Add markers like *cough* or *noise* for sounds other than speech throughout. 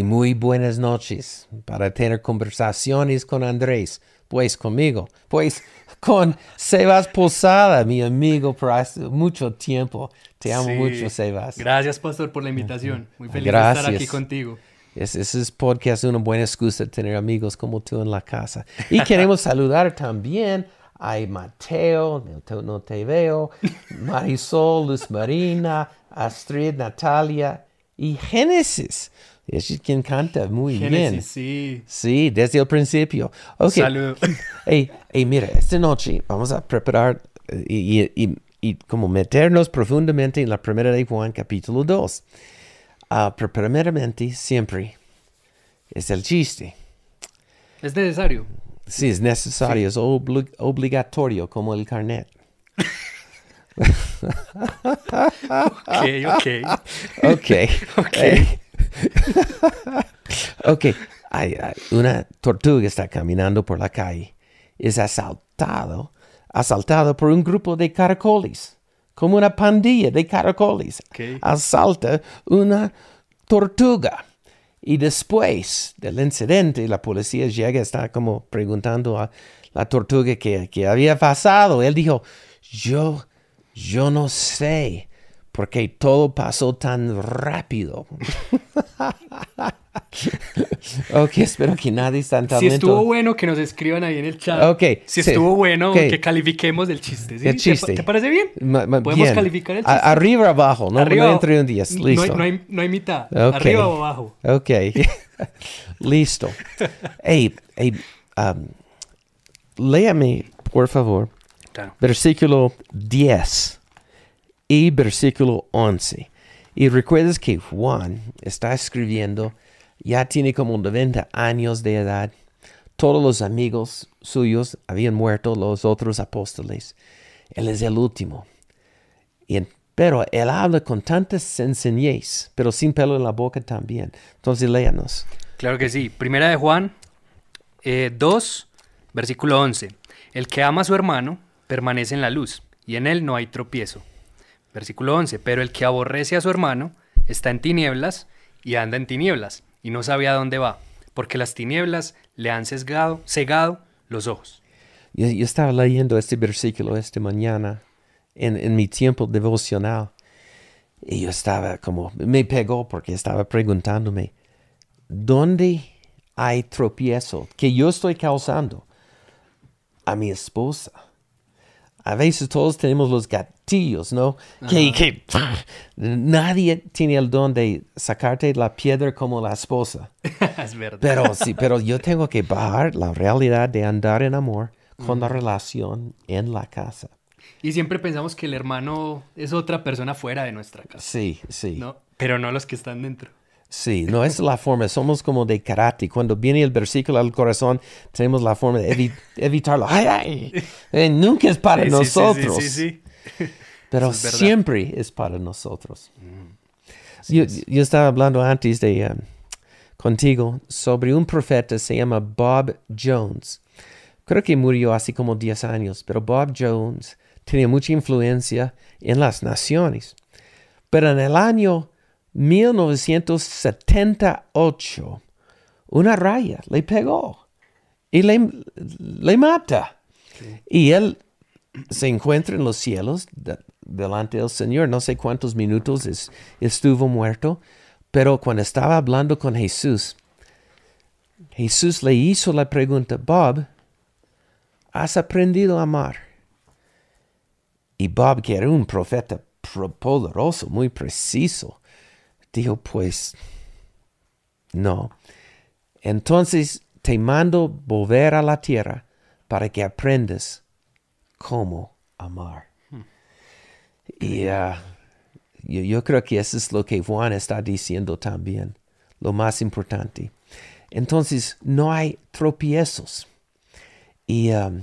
y muy buenas noches para tener conversaciones con Andrés, pues conmigo, pues *laughs* con Sebas Posada, mi amigo por hace mucho tiempo. Te amo Sí. mucho, Sebas. Gracias, pastor, por la invitación. Muy feliz de Gracias. estar aquí contigo. Es- Ese es podcast una buena excusa de tener amigos como tú en la casa. Y queremos *laughs* saludar también a Mateo, no te, no te veo, *laughs* Marisol, Luz Marina, Astrid, Natalia y Génesis. Es quien canta muy bien. Sí. Sí, desde el principio. Ok. Saludo. Hey, *laughs* hey, mira, esta noche vamos a preparar eh, y, y- y- y como meternos profundamente en la primera de Juan, capítulo 2. Ah, pero primeramente, siempre es el chiste. Es necesario. Sí, es necesario, es obli- obligatorio como el carnet. *laughs* Ok, ok. *laughs* Ok. Eh, *laughs* ok. Hay, hay una tortuga está caminando por la calle. Es asaltado, asaltado por un grupo de caracoles, como una pandilla de caracoles. Asalta una tortuga. Y después del incidente, la policía llega, está como preguntando a la tortuga qué había pasado. Él dijo, yo, yo no sé, porque todo pasó tan rápido. *laughs* ok, espero que nadie está en Si estuvo bueno, que nos escriban ahí en el chat. Ok, Si sí. estuvo bueno, que califiquemos el chiste. ¿sí? El ¿Te chiste. ¿Te, parece bien? Ma- ma- Podemos bien. calificar el A- chiste. arriba o abajo, no, Arriba no entre un 10. no Listo. No hay, no hay mitad. Arriba o abajo. Ok. *laughs* Listo. Hey, hey, um, léame, por favor, Claro. versículo 10 y versículo 11. Y recuerdas que Juan está escribiendo, ya tiene como 90 años de edad. Todos los amigos suyos habían muerto, los otros apóstoles. Él es el último. Y pero él habla con tanta sencillez, pero sin pelo en la boca también. Entonces léanos. Claro que sí. Primera de Juan eh, 2, versículo 11. El que ama a su hermano permanece en la luz y en él no hay tropiezo. Versículo 11. Pero el que aborrece a su hermano está en tinieblas y anda en tinieblas y no sabe a dónde va, porque las tinieblas le han sesgado, cegado los ojos. Yo, estaba leyendo este versículo esta mañana en, en mi tiempo devocional. Y yo estaba como, me pegó porque estaba preguntándome, ¿dónde hay tropiezo que yo estoy causando? A mi esposa. A veces todos tenemos los ¿no? Que, que nadie tiene el don de sacarte la piedra como la esposa. *laughs* es verdad. Pero sí, *laughs* pero yo tengo que bajar la realidad de andar en amor con la relación en la casa. Y siempre pensamos que el hermano es otra persona fuera de nuestra casa. Sí, sí. ¿no? Pero no los que están dentro. Sí, no es *laughs* la forma, somos como de karate. Cuando viene el versículo al corazón, tenemos la forma de evi- evitarlo. ¡Ay, ay! Eh, nunca es para Sí, sí, sí, nosotros, Sí, sí, sí. Pero es siempre es para nosotros. Yo, yo estaba hablando antes de um, contigo sobre un profeta, se llama Bob Jones. Creo que murió hace como 10 años, pero Bob Jones tenía mucha influencia en las naciones. Pero en el año 1978, una raya le pegó y le, le mata. Y él se encuentra en los cielos de- delante del Señor. No sé cuántos minutos es- estuvo muerto, pero cuando estaba hablando con Jesús, Jesús le hizo la pregunta, Bob, ¿has aprendido a amar? Y Bob, que era un profeta pro- poderoso, muy preciso, dijo, pues, no. Entonces te mando volver a la tierra para que aprendas cómo amar. Y ah, yo, yo creo que eso es lo que Juan está diciendo también, lo más importante. Entonces, no hay tropiezos. Y um,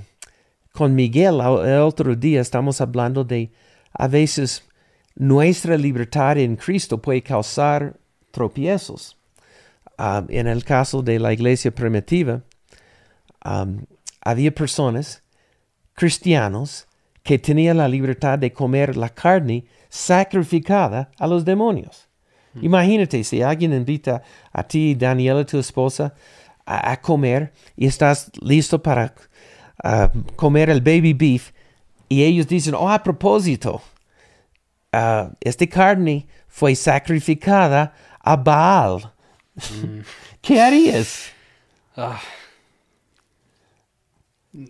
con Miguel el el otro día estamos hablando de a veces nuestra libertad en Cristo puede causar tropiezos. Um, en el caso de la iglesia primitiva, um, había personas, cristianos, que tenían la libertad de comer la carne sacrificada a los demonios. Imagínate si alguien invita a ti, Daniela, tu esposa, a, a comer y estás listo para ah, comer el baby beef y ellos dicen, oh, a propósito, ah, esta carne fue sacrificada a Baal. *laughs* ¿Qué harías? Ah.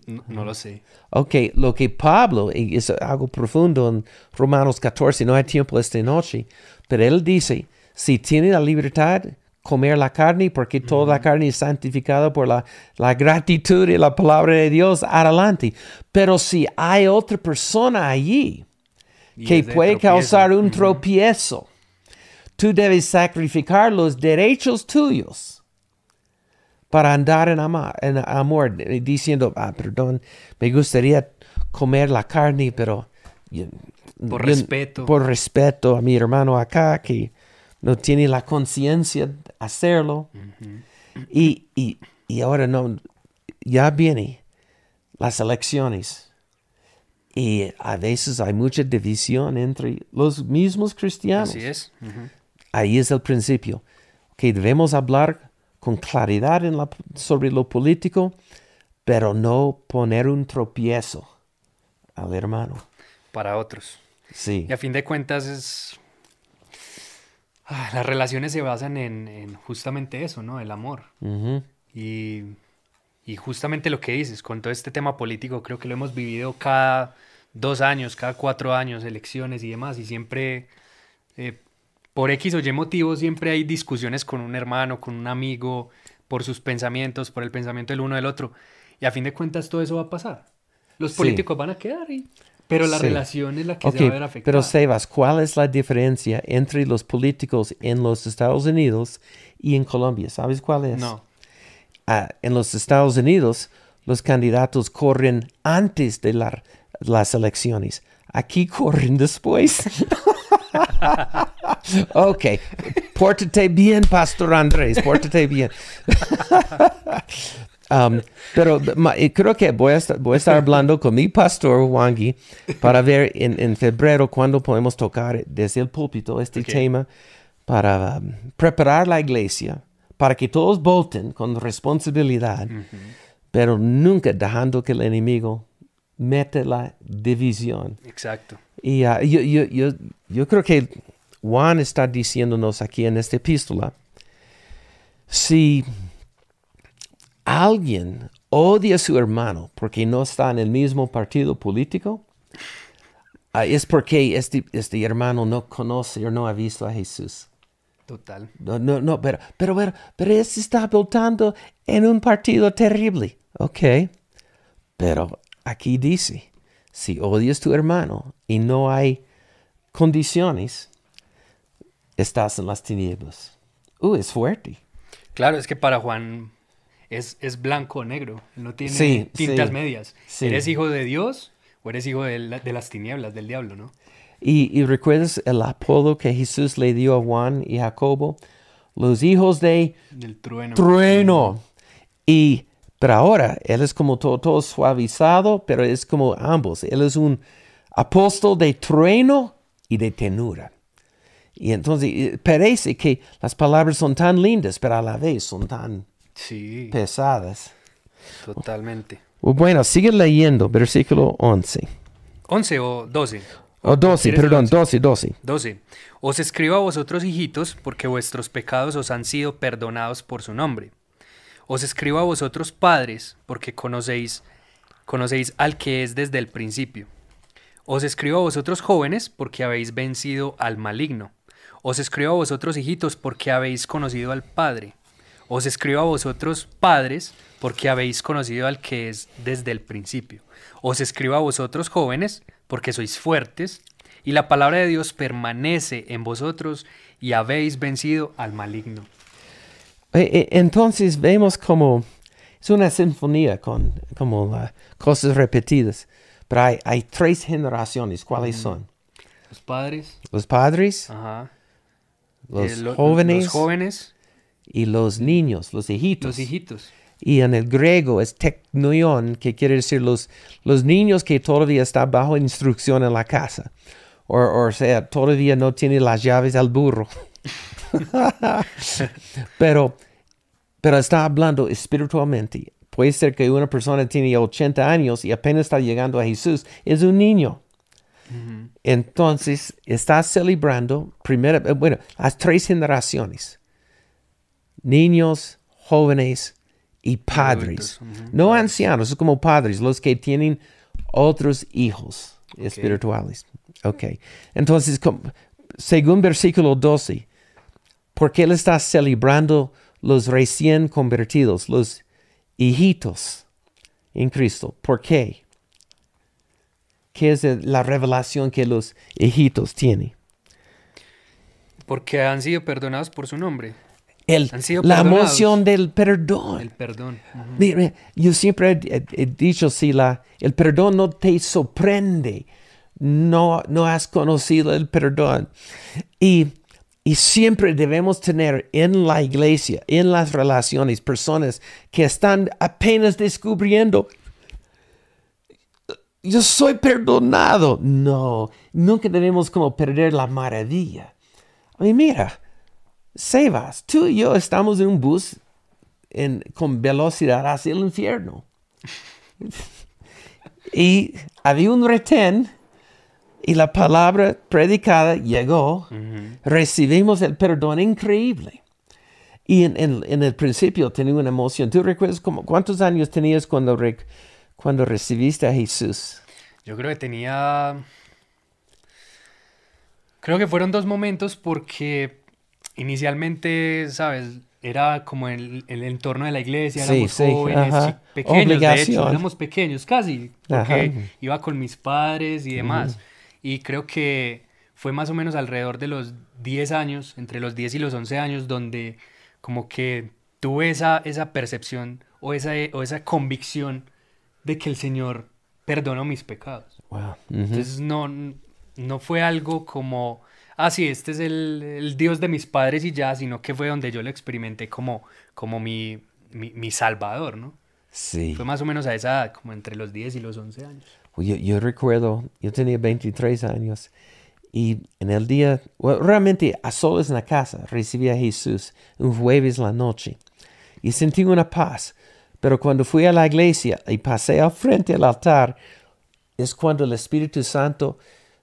No, no lo sé. Ok, lo que Pablo, y es algo profundo en Romanos 14, no hay tiempo esta noche, pero él dice, si tiene la libertad, comer la carne, porque toda la carne es santificada por la, la gratitud y la palabra de Dios, adelante. Pero si hay otra persona allí Y que puede tropiezo. causar un tropiezo, tú debes sacrificar los derechos tuyos para andar en, ama- en amor, diciendo, ah, perdón, me gustaría comer la carne, pero... Por yo- respeto. Por respeto a mi hermano acá, que no tiene la conciencia de hacerlo. y, y, y ahora no, ya viene las elecciones. Y a veces hay mucha división entre los mismos cristianos. Así es. Ahí es el principio. Que debemos hablar con claridad en la- sobre lo político, pero no poner un tropiezo al hermano. Para otros. Sí. Y a fin de cuentas es... Ah, las relaciones se basan en, en justamente eso, ¿no? El amor. Y, y justamente lo que dices, con todo este tema político, creo que lo hemos vivido cada dos años, cada cuatro años, elecciones y demás, y siempre, eh, por X o Y motivo, siempre hay discusiones con un hermano, con un amigo, por sus pensamientos, por el pensamiento del uno del otro, y a fin de cuentas todo eso va a pasar. Los Sí. políticos van a quedar ahí, pero la Sí. relación es la que Ok, se va a ver afectada. pero Sebas, ¿cuál es la diferencia entre los políticos en los Estados Unidos y en Colombia? ¿Sabes cuál es? No, Ah, en los Estados Unidos, los candidatos corren antes de la- las elecciones. Aquí corren después. *laughs* *laughs* ok, pórtate bien, Pastor Andrés, pórtate bien. *laughs* Um, pero ma- creo que voy a, estar, voy a estar hablando con mi pastor Wangi para ver en, en febrero cuándo podemos tocar desde el púlpito este tema para um, preparar la iglesia, para que todos voten con responsabilidad, pero nunca dejando que el enemigo mete la división. exacto. Y ah, yo, yo, yo, yo creo que Juan está diciéndonos aquí en esta epístola, si alguien odia a su hermano porque no está en el mismo partido político, ah, es porque este, este hermano no conoce o no ha visto a Jesús. Total. No, no, no, pero, pero, pero, pero este está votando en un partido terrible. Ok. Pero aquí dice, si odias tu hermano y no hay condiciones, estás en las tinieblas. Uh, es fuerte. Claro, es que para Juan es, es blanco o negro, no tiene Sí, tintas sí, medias. sí. ¿Eres hijo de Dios o eres hijo de, la- de las tinieblas, del diablo, no? Y, y recuerdas el apodo que Jesús le dio a Juan y Jacobo, los hijos de Del trueno. trueno. Y, pero ahora, él es como todo, todo suavizado, pero es como ambos. Él es un apóstol de trueno y de tenura. Y entonces parece que las palabras son tan lindas, pero a la vez son tan Sí, pesadas. totalmente. Bueno, sigue leyendo, versículo 11. 11 o 12. O 12, ¿Quieres el perdón, 11? 12, 12. 12. Os escribo a vosotros, hijitos, porque vuestros pecados os han sido perdonados por su nombre. Os escribo a vosotros, padres, porque conocéis, conocéis al que es desde el principio. Os escribo a vosotros, jóvenes, porque habéis vencido al maligno. Os escribo a vosotros, hijitos, porque habéis conocido al Padre. Os escribo a vosotros, padres, porque habéis conocido al que es desde el principio. Os escribo a vosotros, jóvenes, porque sois fuertes, y la palabra de Dios permanece en vosotros, y habéis vencido al maligno. Eh, eh, Entonces vemos como es una sinfonía con como ah, cosas repetidas. Pero hay, hay tres generaciones. ¿Cuáles son? Los padres, Los padres, ajá, los eh, lo- jóvenes los jóvenes, y los niños, los hijitos. los hijitos. Y en el griego es teknoion, que quiere decir los, los niños que todavía están bajo instrucción en la casa. O, o sea, todavía no tienen las llaves al burro. *laughs* *laughs* pero, pero está hablando espiritualmente. Puede ser que una persona tiene 80 años y apenas está llegando a Jesús. Es un niño. Entonces, está celebrando, primero, eh, bueno, las tres generaciones. Niños, jóvenes y padres. No ancianos, es como padres, los que tienen otros hijos espirituales. Ok. Entonces, según versículo 12, ¿por qué él está celebrando los recién convertidos, los hijitos en Cristo? ¿Por qué? ¿Qué es la revelación que los hijitos tienen? Porque han sido perdonados por su nombre. El- Han sido la emoción del perdón. El perdón. Mire, yo siempre he, he- he dicho, si la, el perdón no te sorprende, no, no has conocido el perdón. Y, y siempre debemos tener en la iglesia, en las relaciones, personas que están apenas descubriendo, yo soy perdonado. No, nunca debemos como perder la maravilla. I mean, mira, Sebas, tú y yo estamos en un bus en- con velocidad hacia el infierno. *laughs* y había un retén y la palabra predicada llegó. Recibimos el perdón increíble. Y en, en- en el principio tenía una emoción. ¿Tú recuerdas cómo- cuántos años tenías cuando, rec- cuando recibiste a Jesús? Yo creo que tenía... Creo que fueron dos momentos porque inicialmente, ¿sabes? Era como el, el entorno de la iglesia, Sí, éramos sí, jóvenes, ajá. chi- pequeños, de hecho, Obligación. éramos pequeños casi, Ajá. porque iba con mis padres y demás. Y creo que fue más o menos alrededor de los 10 años, entre los 10 y los 11 años, donde como que tuve esa, esa percepción o esa, o esa convicción de que el Señor perdonó mis pecados. Wow. Ujú. Entonces no, no fue algo como, ah, sí, este es el, el Dios de mis padres y ya, sino que fue donde yo lo experimenté como, como mi, mi, mi salvador, ¿no? Sí. Fue más o menos a esa edad, como entre los 10 y los 11 años. Yo, yo recuerdo, yo tenía 23 años y en el día, realmente a solas en la casa, recibí a Jesús un jueves la noche y sentí una paz. Pero cuando fui a la iglesia y pasé al frente del altar, es cuando el Espíritu Santo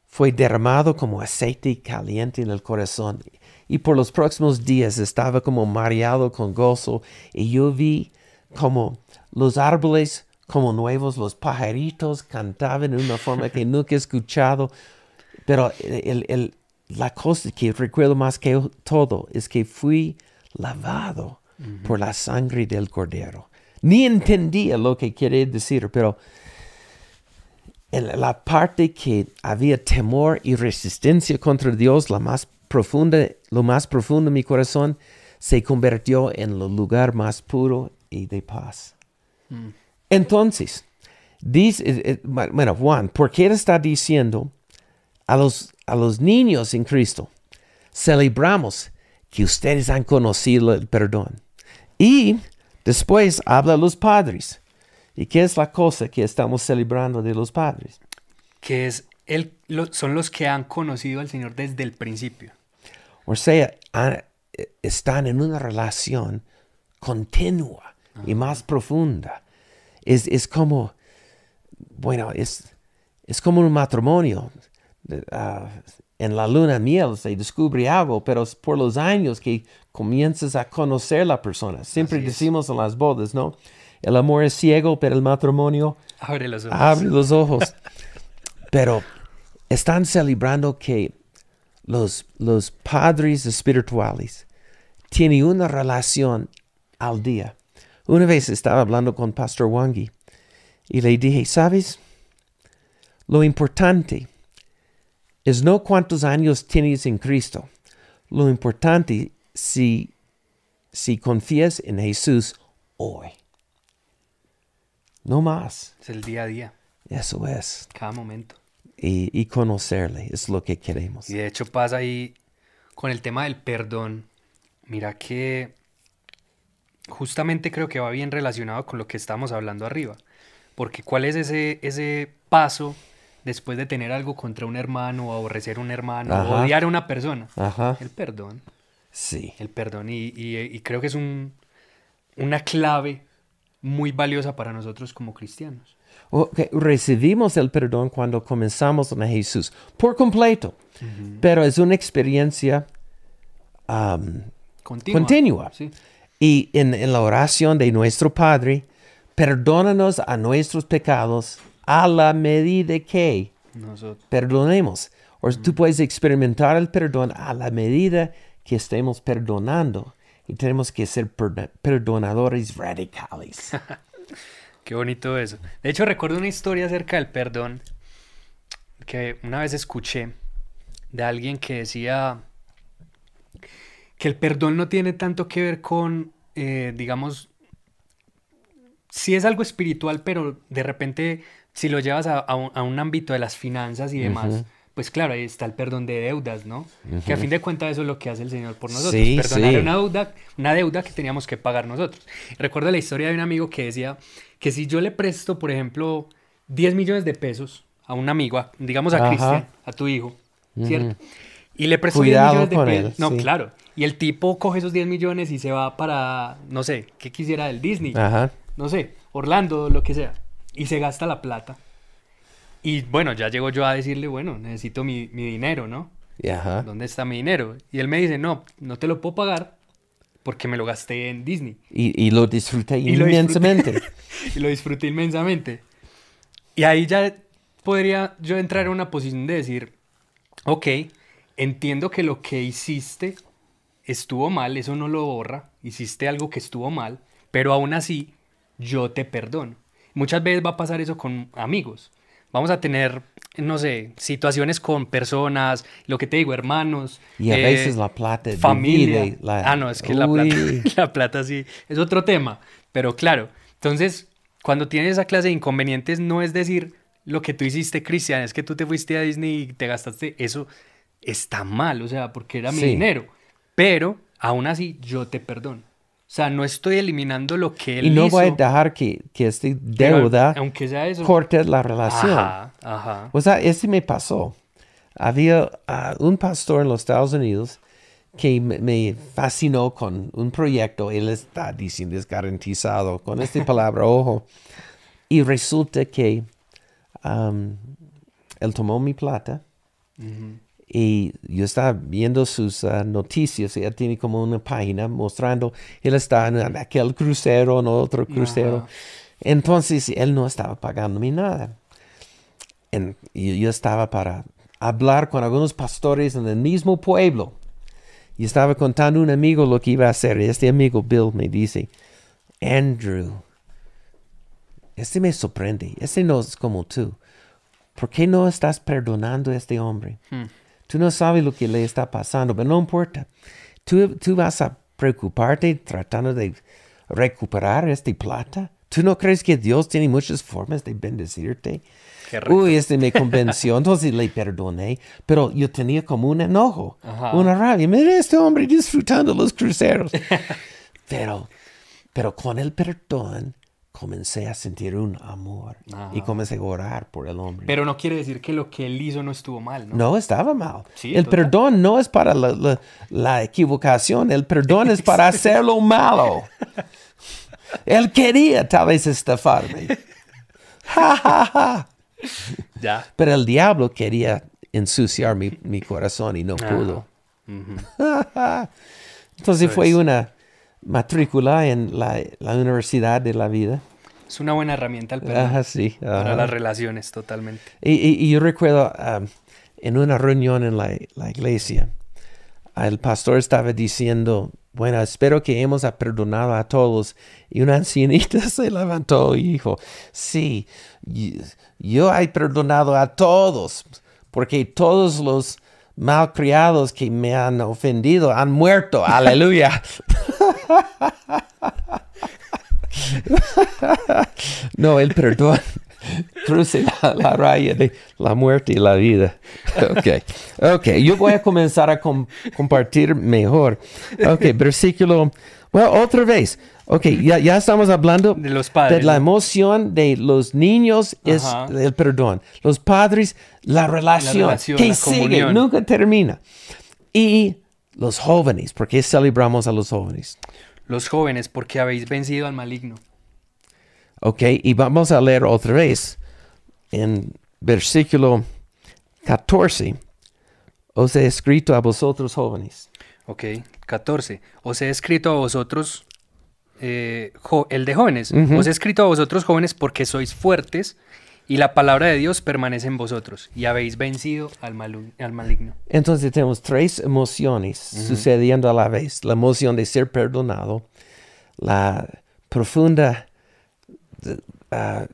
fue derramado como aceite caliente en el corazón. Y por los próximos días estaba como mareado con gozo y yo vi como los árboles como nuevos, los pajaritos cantaban de una forma que nunca he escuchado. Pero el- el- la cosa que recuerdo más que todo es que fui lavado por la sangre del cordero. Ni entendía lo que quiere decir, pero en la parte que había temor y resistencia contra Dios, la más profunda, lo más profundo de mi corazón, se convirtió en el lugar más puro y de paz. Entonces, dice, eh, eh, bueno, Juan, ¿por qué está diciendo a los, a los niños en Cristo, celebramos que ustedes han conocido el perdón? Y después habla a los padres. ¿Y qué es la cosa que estamos celebrando de los padres? Que es el, lo- son los que han conocido al Señor desde el principio. O sea, han- eh, están en una relación continua y más profunda. Es, es como, bueno, es, es como un matrimonio. Ah, en la luna miel se descubre algo, pero es por los años que comienzas a conocer a la persona. Siempre Así es. decimos en las bodas, ¿no? El amor es ciego, pero el matrimonio Abre los ojos. abre los ojos. Pero están celebrando que los, los padres espirituales tienen una relación al día. Una vez estaba hablando con Pastor Wangi y le dije, ¿sabes? Lo importante es no cuántos años tienes en Cristo. Lo importante si, si confías en Jesús hoy. No más. Es el día a día, Eso es. cada momento. Y, y conocerle es lo que queremos. Y de hecho pasa ahí con el tema del perdón. Mira que justamente creo que va bien relacionado con lo que estamos hablando arriba. Porque ¿cuál es ese, ese paso después de tener algo contra un hermano o aborrecer a un hermano o Ajá. odiar a una persona? Ajá. El perdón. Sí. el perdón. Y, y- y creo que es un, una clave muy valiosa para nosotros como cristianos. Recibimos el perdón cuando comenzamos en Jesús, por completo. Pero es una experiencia Continua. continua. Sí. Y en, en la oración de nuestro Padre, perdónanos a nuestros pecados a la medida que Nosotros. perdonemos. O tú puedes experimentar el perdón a la medida que estemos perdonando. Y tenemos que ser perdo- perdonadores radicales. *laughs* Qué bonito eso. De hecho, recuerdo una historia acerca del perdón que una vez escuché de alguien que decía que el perdón no tiene tanto que ver con, eh, digamos, sí es algo espiritual, pero de repente si lo llevas a, a un, a un ámbito de las finanzas y demás, pues claro, ahí está el perdón de deudas, ¿no? Que a fin de cuentas eso es lo que hace el Señor por nosotros, Sí, perdonar sí. una deuda, una deuda que teníamos que pagar nosotros. Recuerdo la historia de un amigo que decía que si yo le presto, por ejemplo, 10 millones de pesos a un amigo, a- digamos a. Cristian, a tu hijo, ¿cierto? Y le presto Cuidado 10 millones de pesos. no, sí. claro. Y el tipo coge esos 10 millones y se va para, no sé, ¿qué quisiera del Disney? Ajá. no sé, Orlando, lo que sea, y se gasta la plata. Y bueno, ya llego yo a decirle, bueno, necesito mi, mi dinero, ¿no? Y Ajá. ¿Dónde está mi dinero? Y él me dice, no, no te lo puedo pagar porque me lo gasté en Disney. Y, y lo disfruté Y lo disfruté. inmensamente. *laughs* y lo disfruté inmensamente. Y ahí ya podría yo entrar en una posición de decir, ok, entiendo que lo que hiciste estuvo mal, eso no lo borra, hiciste algo que estuvo mal, pero aún así yo te perdono. Muchas veces va a pasar eso con amigos. Vamos a tener, no sé, situaciones con personas, lo que te digo, hermanos. Y a eh, veces la plata familia. divide la- Ah, no, es que la plata, *laughs* la plata sí es otro tema. Pero claro, entonces, cuando tienes esa clase de inconvenientes, no es decir lo que tú hiciste, Cristian, es que tú te fuiste a Disney y te gastaste. Eso está mal, o sea, porque era mi Sí. dinero. Pero aún así, yo te perdono. O sea, no estoy eliminando lo que él Y no hizo. voy a dejar que, que esta pero deuda aunque sea eso. corte la relación. Ajá, ajá. O sea, ese me pasó. Había ah, un pastor en los Estados Unidos que me, fascinó con un proyecto. Él está diciendo, es garantizado con esta *laughs* palabra, ojo. Y resulta que am, él tomó mi plata y yo estaba viendo sus ah, noticias. Él tiene como una página mostrando, él está en aquel crucero, en otro crucero. Ajá. Entonces, él no estaba pagándome nada. En- y yo estaba para hablar con algunos pastores en el mismo pueblo. Y estaba contando a un amigo lo que iba a hacer. Y este amigo Bill me dice, Andrew, este me sorprende. Este no es como tú. ¿Por qué no estás perdonando a este hombre? Hmm. Tú no sabes lo que le está pasando, pero no importa. Tú, tú vas a preocuparte tratando de recuperar esta plata. ¿Tú no crees que Dios tiene muchas formas de bendecirte? Uy, este me convenció, entonces le perdoné, pero yo tenía como un enojo, Ajá. una rabia. Mira este hombre disfrutando los cruceros. *laughs* pero, pero con el perdón comencé a sentir un amor y Ajá. comencé a orar por el hombre. Pero no quiere decir que lo que él hizo no estuvo mal, ¿no? No estaba mal. Sí, el total. perdón no es para la, la- la equivocación, el perdón es para *laughs* hacerlo malo. Él quería tal vez estafarme. *laughs* Ja, ja, ja. Ya. Pero el diablo quería ensuciar mi, mi corazón y no Ah. pudo. *laughs* Entonces Eso fue es. una matrícula en la, la Universidad de la Vida. Es una buena herramienta. Ajá, sí. Para ajá. las relaciones, totalmente. Y, y- y yo recuerdo um, en una reunión en la, la iglesia, el pastor estaba diciendo, bueno, espero que hemos perdonado a todos. Y una ancianita *laughs* se levantó y dijo, sí, yo he perdonado a todos, porque todos los malcriados que me han ofendido han muerto. *laughs* Aleluya. *laughs* No, el perdón cruce la, la raya de la muerte y la vida. Ok, ok, yo voy a comenzar a com- compartir mejor. Ok, versículo, bueno, otra vez. Ok, ya, ya estamos hablando De los padres, de la emoción de los niños es Ajá. el perdón. Los padres, la relación, relación, que la sigue, nunca termina. Y los jóvenes, ¿por qué celebramos a los jóvenes? Los jóvenes, porque habéis vencido al maligno. Ok, y vamos a leer otra vez en versículo 14. Os he escrito a vosotros jóvenes. Ok, 14. Os he escrito a vosotros, eh, el de jóvenes, Ujú. os he escrito a vosotros jóvenes porque sois fuertes y la palabra de Dios permanece en vosotros y habéis vencido al, malu- al maligno. Entonces tenemos tres emociones sucediendo a la vez. La emoción de ser perdonado, la profunda ah,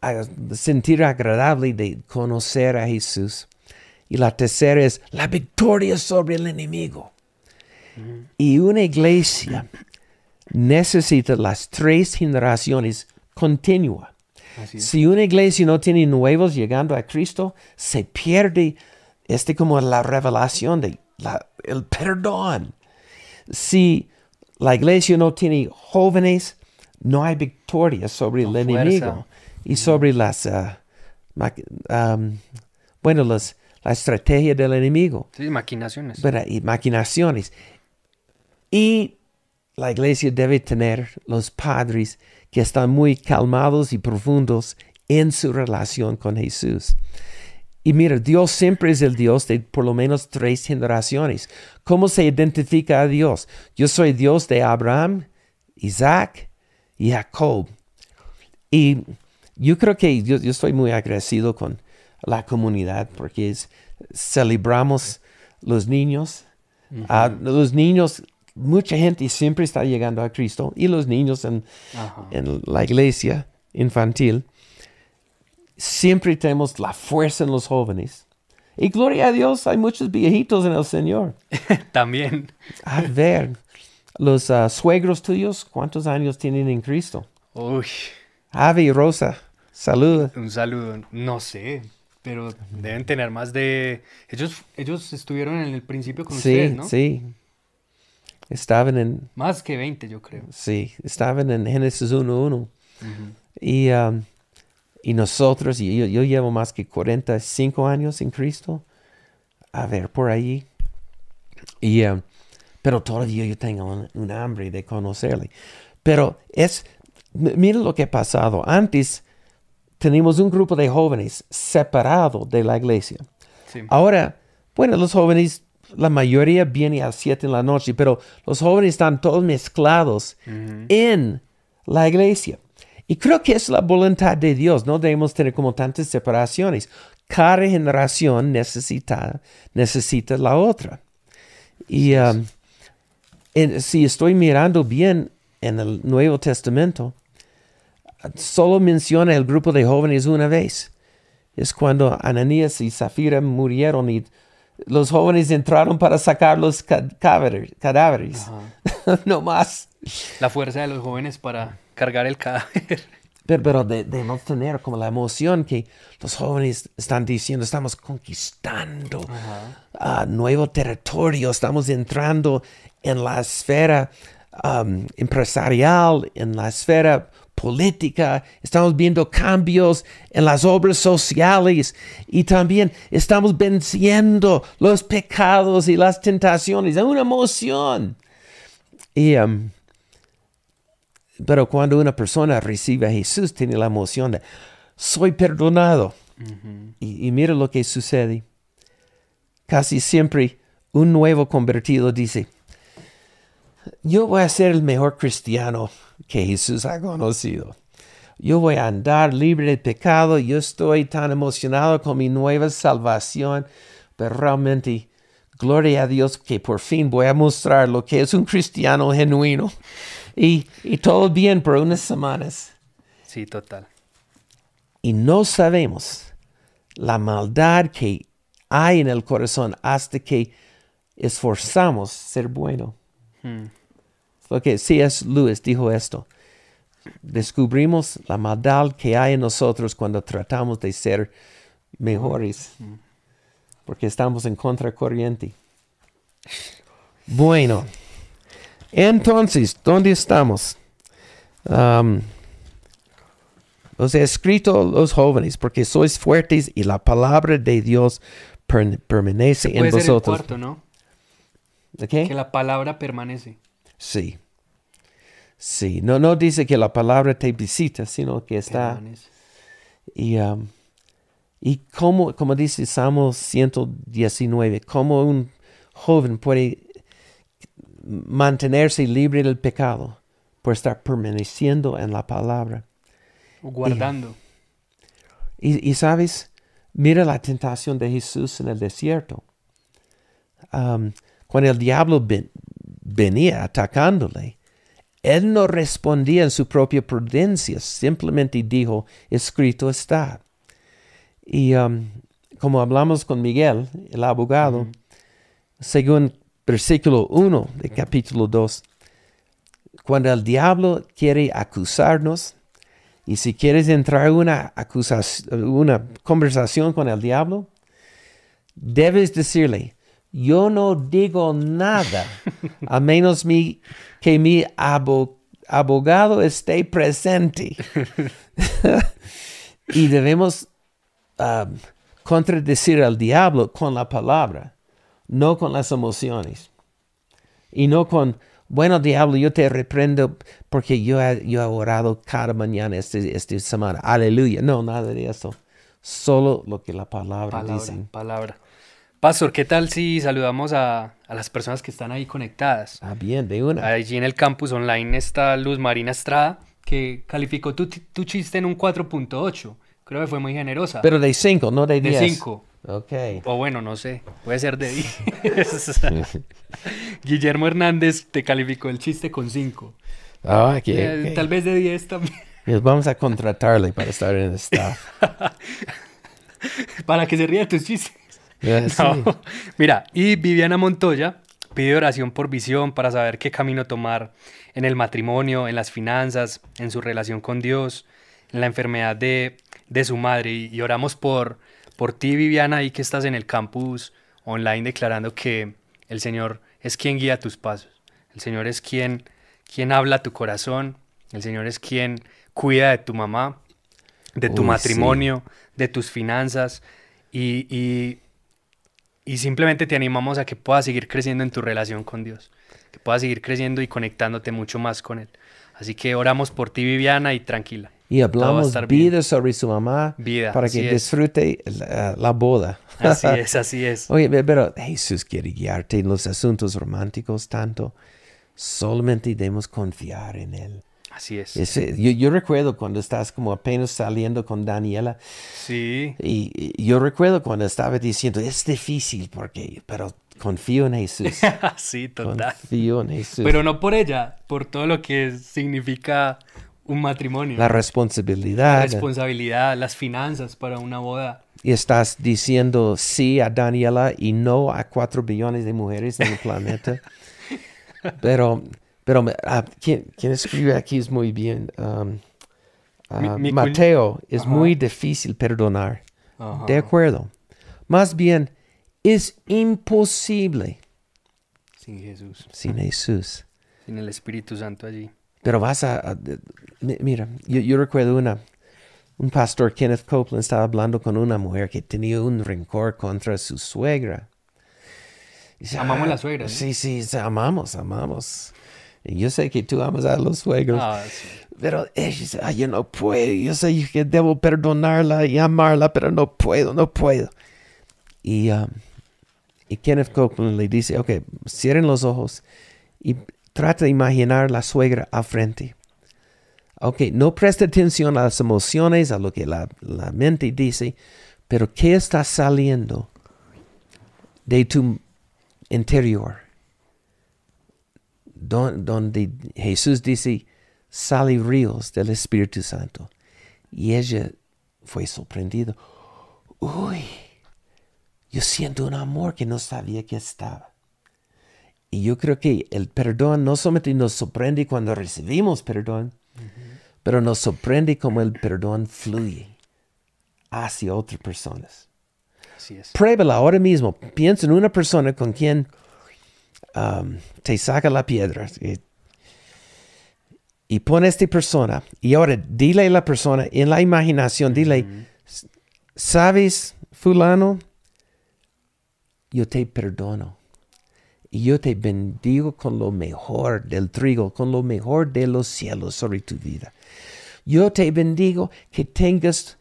ah, sentir agradable de conocer a Jesús. Y la tercera es la victoria sobre el enemigo. Y una iglesia necesita las tres generaciones continuas. Si una iglesia no tiene nuevos llegando a Cristo, se pierde este como la revelación de la- el perdón. Si la iglesia no tiene jóvenes, no hay victoria sobre No el fuerza. enemigo y sobre las, ma- am, bueno, las, la estrategia del enemigo Sí, maquinaciones. ¿verdad? y maquinaciones. Y la iglesia debe tener los padres que están muy calmados y profundos en su relación con Jesús. Y mira, Dios siempre es el Dios de por lo menos tres generaciones. ¿Cómo se identifica a Dios? Yo soy Dios de Abraham, Isaac y Jacob. Y yo creo que yo, yo estoy muy agradecido con la comunidad porque es- celebramos los niños. Ah, los niños, mucha gente siempre está llegando a Cristo y los niños en, en la iglesia infantil. Siempre tenemos la fuerza en los jóvenes. Y gloria a Dios, hay muchos viejitos en el Señor. *laughs* También. A ver, los ah, suegros tuyos, ¿cuántos años tienen en Cristo? Uy, Javi y Rosa, salud. un saludo. No sé, pero deben tener más de... Ellos, ellos estuvieron en el principio con Sí, ustedes, ¿no? sí. Estaban en, Más que 20, yo creo. sí, estaban en Génesis 1.1. Ujú. Y, um, y nosotros, y yo, yo llevo más que 45 años en Cristo. A ver, por allí. Y, um, pero todavía yo tengo un, un hambre de conocerle. Pero es, mira lo que ha pasado. Antes teníamos un grupo de jóvenes separado de la iglesia. Sí. Ahora, bueno, los jóvenes, la mayoría viene a las 7 en la noche, pero los jóvenes están todos mezclados en la iglesia. Y creo que es la voluntad de Dios. No debemos tener como tantas separaciones. Cada generación necesita, necesita la otra. Y um, en- si estoy mirando bien en el Nuevo Testamento, solo menciona el grupo de jóvenes una vez. Es cuando Ananías y Zafira murieron y los jóvenes entraron para sacar los ca- cadáveres. *laughs* no más. La fuerza de los jóvenes para cargar el cadáver. *laughs* Pero, pero de- debemos tener como la emoción que los jóvenes están diciendo, estamos conquistando nuevo territorio, estamos entrando en la esfera um, empresarial, en la esfera política, estamos viendo cambios en las obras sociales y también estamos venciendo los pecados y las tentaciones. Es una emoción. Y, um, pero cuando una persona recibe a Jesús, tiene la emoción de, soy perdonado. Ujú. Y, y mira lo que sucede. Casi siempre un nuevo convertido dice, yo voy a ser el mejor cristiano que Jesús ha conocido. Yo voy a andar libre de pecado. Yo estoy tan emocionado con mi nueva salvación. Pero realmente, gloria a Dios que por fin voy a mostrar lo que es un cristiano genuino. Y, y todo bien por unas semanas Sí, total. y no sabemos la maldad que hay en el corazón hasta que esforzamos ser bueno. Mm. Que C.S. Lewis dijo esto. Descubrimos la maldad que hay en nosotros cuando tratamos de ser mejores. Porque estamos en contracorriente. Bueno. Entonces, ¿dónde estamos? Um, os he escrito los jóvenes porque sois fuertes y la palabra de Dios per- permanece en Puede ser el vosotros. cuarto, ¿no? ¿Ok? Que la palabra permanece. Sí. Sí. No, no dice que la palabra te visita, sino que está. Y, um, y como, como dice Salmo 119, como un joven puede mantenerse libre del pecado por estar permaneciendo en la palabra. Guardando. Y, y sabes, mira la tentación de Jesús en el desierto. Um, cuando el diablo ven- venía atacándole, él no respondía en su propia prudencia, simplemente dijo, escrito está. Y um, como hablamos con Miguel, el abogado, según versículo 1 de capítulo 2, cuando el diablo quiere acusarnos, y si quieres entrar en una, acusación, una conversación con el diablo, debes decirle, yo no digo nada, a menos mi, que mi abo- abogado esté presente. *laughs* y debemos um, contradecir al diablo con la palabra, no con las emociones. Y no con, bueno, diablo, yo te reprendo porque yo he, yo he orado cada mañana este- esta semana. Aleluya. No, nada de eso. Solo lo que la palabra, Palabra, dice. palabra. Pastor, ¿qué tal si saludamos a, a las personas que están ahí conectadas? Ah, bien, de una. Allí en el campus online está Luz Marina Estrada, que calificó tu, tu chiste en un 4.8. Creo que fue muy generosa. Pero de cinco, no de de diez. 5. Ok. O bueno, no sé, puede ser de 10. *laughs* *laughs* Guillermo Hernández te calificó el chiste con 5. Ah, ok. Tal vez de 10 también. Vamos a contratarle para estar en el staff. *laughs* Para que se ría de tus chistes. *laughs* No. Mira, y Viviana Montoya pide oración por visión para saber qué camino tomar en el matrimonio, en las finanzas, en su relación con Dios, en la enfermedad de, de su madre. Y, y oramos por, por ti, Viviana, ahí que estás en el campus online declarando que el Señor es quien guía tus pasos. El Señor es quien, quien habla tu corazón. El Señor es quien cuida de tu mamá, de tu Uy, matrimonio, de tus finanzas. Y, y, y simplemente te animamos a que puedas seguir creciendo en tu relación con Dios, que puedas seguir creciendo y conectándote mucho más con Él. Así que oramos por ti, Viviana, y tranquila. Y hablamos estar bien. vida sobre su mamá Vida, para que disfrute la, la boda. Así *laughs* es, así es. Oye, pero Jesús quiere guiarte en los asuntos románticos tanto. Solamente debemos confiar en Él. Así es. Ese- yo, yo recuerdo cuando estás como apenas saliendo con Daniela Sí, y, y yo recuerdo cuando estaba diciendo, es difícil porque, pero confío en Jesús. *laughs* sí, total. confío en Jesús. Pero no por ella, por todo lo que significa un matrimonio. la La responsabilidad. responsabilidad, las finanzas para una boda. y estás diciendo sí a Daniela y no a cuatro billones de mujeres en el planeta. *laughs* pero, pero ah, ¿quién, quién escribe aquí es muy bien. um, ah, Mi- mi cul- Mateo, es Ajá. muy difícil perdonar. Ajá. De acuerdo. Más bien, es imposible Sin Jesús, sin Jesús. sin el Espíritu Santo allí. Pero vas a... a- mi- mira, yo, yo recuerdo una... Un pastor, Kenneth Copeland, estaba hablando con una mujer que tenía un rencor contra su suegra. Dice, Amamos "Ah, la suegra, ¿no?" Sí, sí, sí, amamos, amamos. Yo sé que tú amas a los suegros. Ah. Pero ella dice, "Ay, yo no puedo. Yo sé que debo perdonarla y amarla, pero no puedo, no puedo. Y, um, y Kenneth Copeland le dice, ok, cierren los ojos y trata de imaginar la suegra al frente. Ok, no preste atención a las emociones, a lo que la, la mente dice, pero ¿qué está saliendo de tu interior? Don- donde Jesús dice, sale ríos del Espíritu Santo. Y ella fue sorprendida. Uy, yo siento un amor que no sabía que estaba. Y yo creo que el perdón no solamente nos sorprende cuando recibimos perdón, pero nos sorprende como el perdón fluye hacia otras personas. Así es. Pruébala ahora mismo. Piensa en una persona con quien um, te saca la piedra. Y, y pon a esta persona. Y ahora dile a la persona en la imaginación, dile, ¿sabes, fulano? Yo te perdono. Y yo te bendigo con lo mejor del trigo, con lo mejor de los cielos sobre tu vida. Yo te bendigo que tengas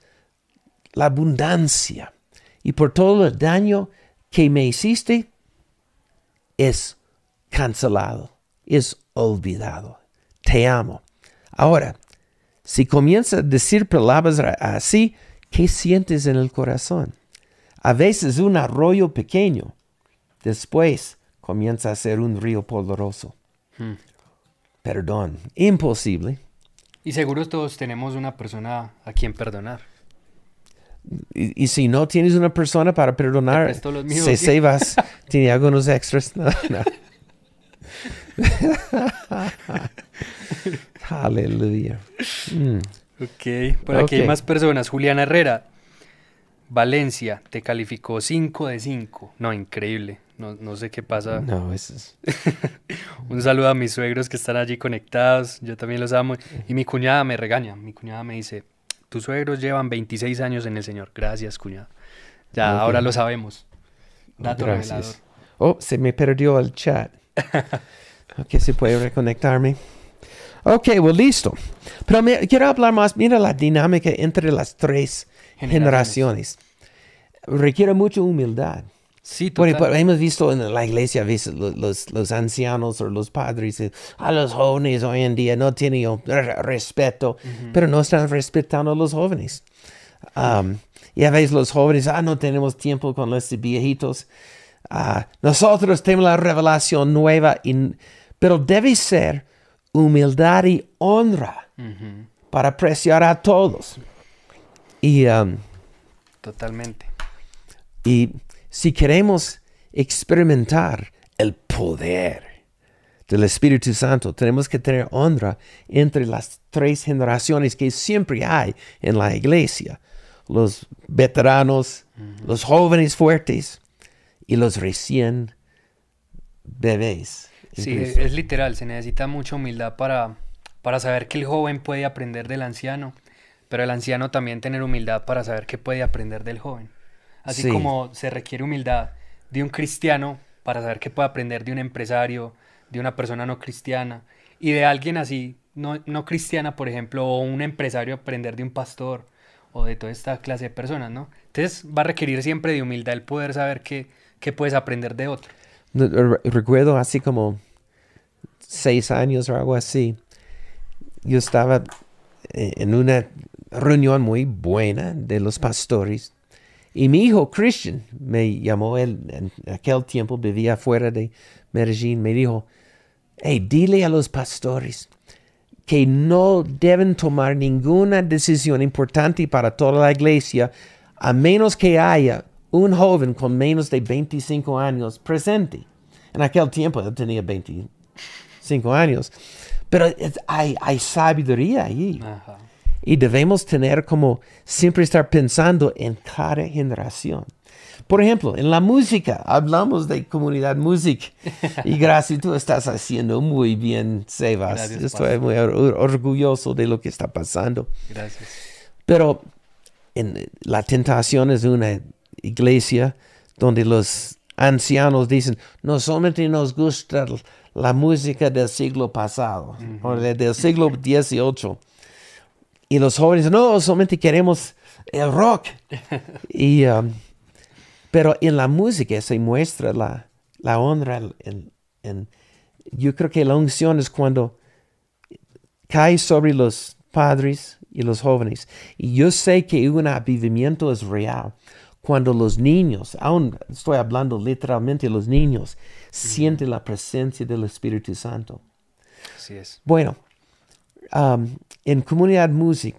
la abundancia. Y por todo el daño que me hiciste, es cancelado, es olvidado. Te amo. Ahora, si comienzas a decir palabras así, ¿qué sientes en el corazón? A veces un arroyo pequeño, después comienza a ser un río poderoso. Hmm. Perdón, imposible. Y seguro todos tenemos una persona a quien perdonar. Y, y si no tienes una persona para perdonar, se sebas, tiene algunos extras. *laughs* No, no. *laughs* Aleluya. Mm. Ok, por aquí hay más personas. Juliana Herrera, Valencia, te calificó 5 de 5. No, increíble. No, no sé qué pasa. No, eso es. *laughs* Un saludo a mis suegros que están allí conectados. Yo también los amo. Y mi cuñada me regaña. Mi cuñada me dice, tus suegros llevan 26 años en el Señor. Gracias, cuñada. Ya, ahora lo sabemos. Dato revelador. Gracias. Oh, se me perdió el chat. *laughs* ok, se puede reconectarme. Ok, well, listo. Pero me- quiero hablar más. Mira la dinámica entre las tres generaciones. Generaciones. Requiere mucha humildad. Sí, Por total. ejemplo, hemos visto en la iglesia a veces lo- los, los ancianos o los padres, eh, a los jóvenes hoy en día no tienen oh, re- respeto, pero no están respetando a los jóvenes. Um, y a veces los jóvenes, ah, no tenemos tiempo con los viejitos. Ah, nosotros tenemos la revelación nueva, y- pero debe ser humildad y honra para apreciar a todos. Y, um, Totalmente. y si queremos experimentar el poder del Espíritu Santo, tenemos que tener honra entre las tres generaciones que siempre hay en la iglesia. Los veteranos, los jóvenes fuertes y los recién bebés. Sí, es, literal, se necesita mucha humildad para, para saber que el joven puede aprender del anciano, pero el anciano también tener humildad para saber que puede aprender del joven. Así Sí. como se requiere humildad de un cristiano para saber que puede aprender de un empresario, de una persona no cristiana, y de alguien así, no, no cristiana, por ejemplo, o un empresario aprender de un pastor, o de toda esta clase de personas, ¿no? Entonces va a requerir siempre de humildad el poder saber que, que puedes aprender de otro. Recuerdo así como seis años o algo así. Yo estaba eh, en una reunión muy buena de los pastores y mi hijo Christian me llamó, él en aquel tiempo vivía fuera de Medellín, me dijo, hey, dile a los pastores que no deben tomar ninguna decisión importante para toda la iglesia a menos que haya un joven con menos de 25 años presente. En aquel tiempo él tenía 25 años. Pero es- hay, hay sabiduría allí. Ajá. Y debemos tener como siempre estar pensando en cada generación. Por ejemplo, en la música, hablamos de comunidad música. *laughs* Y gracias, tú estás haciendo muy bien, Sebas. Gracias, Estoy muy or- orgulloso de lo que está pasando. Gracias. Pero en la tentación es una iglesia donde los ancianos dicen, no solamente nos gusta la música del siglo pasado o de- del siglo XVIII. Y los jóvenes, no, solamente queremos el rock. *laughs* y, um, pero en la música se muestra la, la honra. en- en- yo creo que la unción es cuando cae sobre los padres y los jóvenes. Y yo sé que un avivamiento es real cuando los niños, aún estoy hablando literalmente, los niños sienten la presencia del Espíritu Santo. Así es. Bueno, um, en Comunidad Music,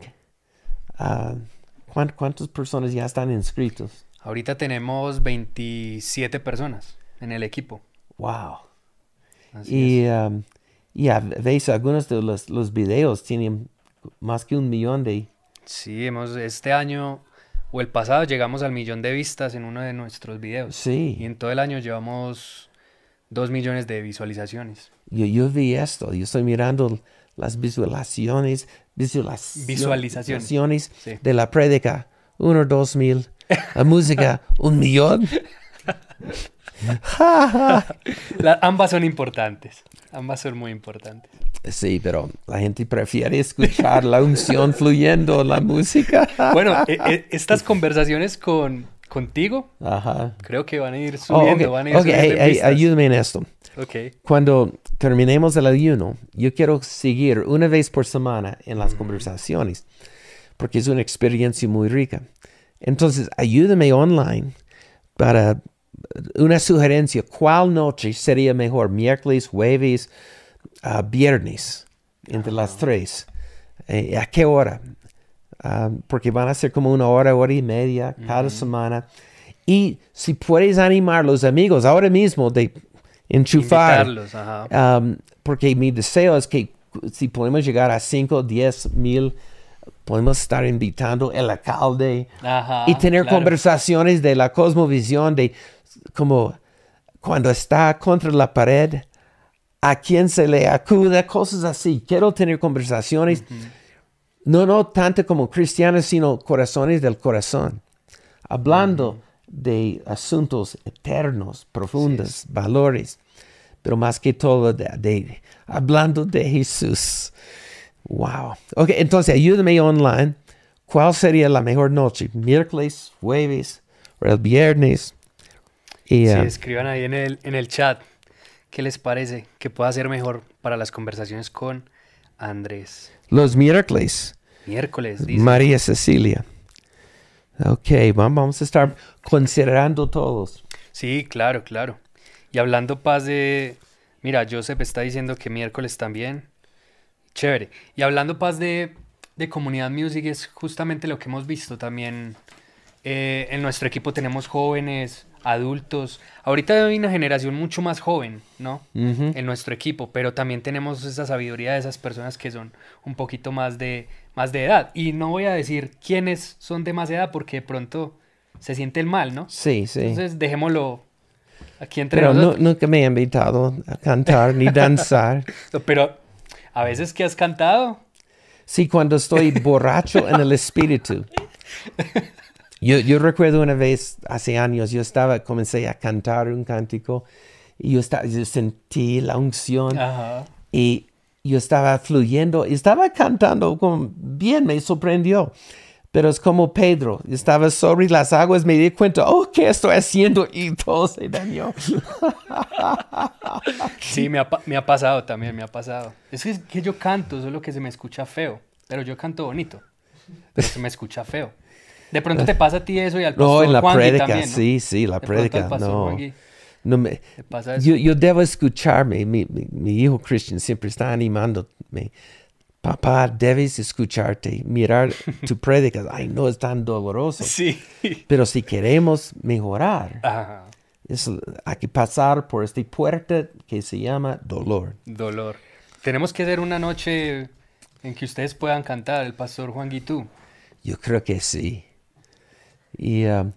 uh, ¿cuán- ¿cuántas personas ya están inscritos? Ahorita tenemos 27 personas en el equipo. Wow. Así Y, es. um, y a veces algunos de los, los videos tienen más que un millón de... Sí, hemos, este año o el pasado llegamos al millón de vistas en uno de nuestros videos. Sí. Y en todo el año llevamos 2 millones de visualizaciones. Yo, yo vi esto, yo estoy mirando las visualizaciones, visualizaciones, Visualizaciones, sí. de la prédica, uno, dos mil, la música, un millón. *laughs* *laughs* La- ambas son importantes. Ambas son muy importantes. Sí, pero la gente prefiere escuchar la unción fluyendo, la música. *laughs* Bueno, e- e- estas conversaciones con, contigo Ajá. creo que van a ir Oh, subiendo, ok, van a ir ok, subiendo ay- vistas. ayúdame en esto. Ok. Cuando terminemos el ayuno, yo quiero seguir una vez por semana en las conversaciones, porque es una experiencia muy rica. Entonces, ayúdame online para una sugerencia. ¿Cuál noche sería mejor? ¿Miércoles, jueves, ah, viernes? Entre las tres. Eh, ¿A qué hora? Ah, porque van a ser como una hora, hora y media cada semana. Y si puedes animar a los amigos ahora mismo de enchufar. Ajá. Um, porque mi deseo es que si podemos llegar a 5, 10 mil, podemos estar invitando el alcalde Ajá, y tener claro. conversaciones de la cosmovisión, de como cuando está contra la pared, a quién se le acude, cosas así. Quiero tener conversaciones, no, no tanto como cristianos, sino corazones del corazón, hablando de asuntos eternos, profundos, valores, pero más que todo de, de- hablando de Jesús. Wow. Ok, entonces ayúdame online. ¿Cuál sería la mejor noche? ¿Miércoles, jueves o el viernes? Y, Sí, escriban ahí en el, en el chat qué les parece que pueda ser mejor para las conversaciones con Andrés. los miércoles, Miércoles, dice. María Cecilia. Ok, vam- vamos a estar considerando todos. Sí, claro, claro. Y hablando paz de... Mira, Joseph está diciendo que miércoles también. Chévere. Y hablando paz de, de comunidad music es justamente lo que hemos visto también. Eh, en nuestro equipo tenemos jóvenes, adultos. Ahorita hay una generación mucho más joven, ¿no? En nuestro equipo, pero también tenemos esa sabiduría de esas personas que son un poquito más de, más de edad. Y no voy a decir quiénes son de más edad porque de pronto se siente el mal, ¿no? Sí, sí. Entonces dejémoslo aquí entre pero nosotros. nunca me he invitado a cantar ni *laughs* danzar. No, Pero a veces que has cantado, Sí, cuando estoy borracho en el espíritu. *laughs* Yo, yo recuerdo una vez, hace años, yo estaba, comencé a cantar un cántico y yo, estaba, yo sentí la unción ajá. y yo estaba fluyendo y estaba cantando como bien, me sorprendió. Pero es como Pedro, estaba sobre las aguas, me di cuenta, oh, ¿qué estoy haciendo? Y todo se dañó. *laughs* Sí, me ha, me ha pasado también, me ha pasado. Es que, que yo canto, solo que se me escucha feo. Pero yo canto bonito, pero se me escucha feo. De pronto te pasa a ti eso y al pastor No, en la Juangui prédica, también, ¿no? sí, sí, la De prédica, no. No me, pasa eso. yo, yo debo escucharme. Mi, mi, mi hijo Christian siempre está animándome. Papá, debes escucharte, mirar tu *laughs* prédica. Ay, no es tan doloroso. Sí. Pero si queremos mejorar, Ajá. es- hay que pasar por esta puerta que se llama dolor. Dolor. Tenemos que hacer una noche en que ustedes puedan cantar, el pastor Juan y tú. Yo creo que sí. Y, um,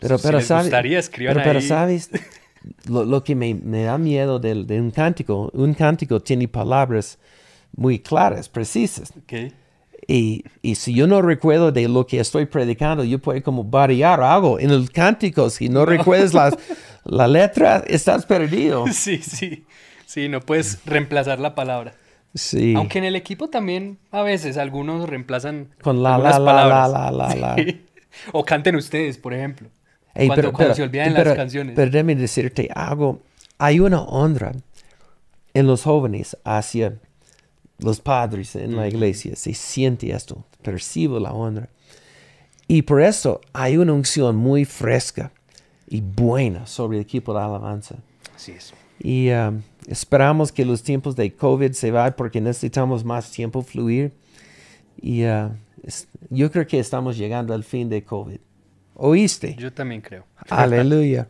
pero, Si pero, les ¿sabes? gustaría, pero, pero. ¿sabes? Lo, lo que me, me da miedo del- de, un cántico, un cántico tiene palabras muy claras, precisas. Ok. Y, y si yo no recuerdo de lo que estoy predicando, yo puedo como variar algo en el cántico. Si no, recuerdas las- *laughs* la letra, estás perdido. *laughs* Sí, sí. Sí, no puedes reemplazar la palabra. Sí. Aunque en el equipo también a veces algunos reemplazan Con la, la, la, palabras. la, la, la, la. *laughs* Sí. O canten ustedes, por ejemplo. Ey, cuando, cuando se olvidan pero- las canciones. Pero déjame decirte algo. Hay una honra en los jóvenes hacia los padres en la iglesia. Se siente esto. Percibo la honra. Y por eso hay una unción muy fresca y buena sobre el equipo de alabanza. Así es. Y um, esperamos que los tiempos de COVID se vayan porque necesitamos más tiempo fluir. Y uh, yo creo que estamos llegando al fin de COVID. ¿Oíste? Yo también creo. *laughs* Aleluya.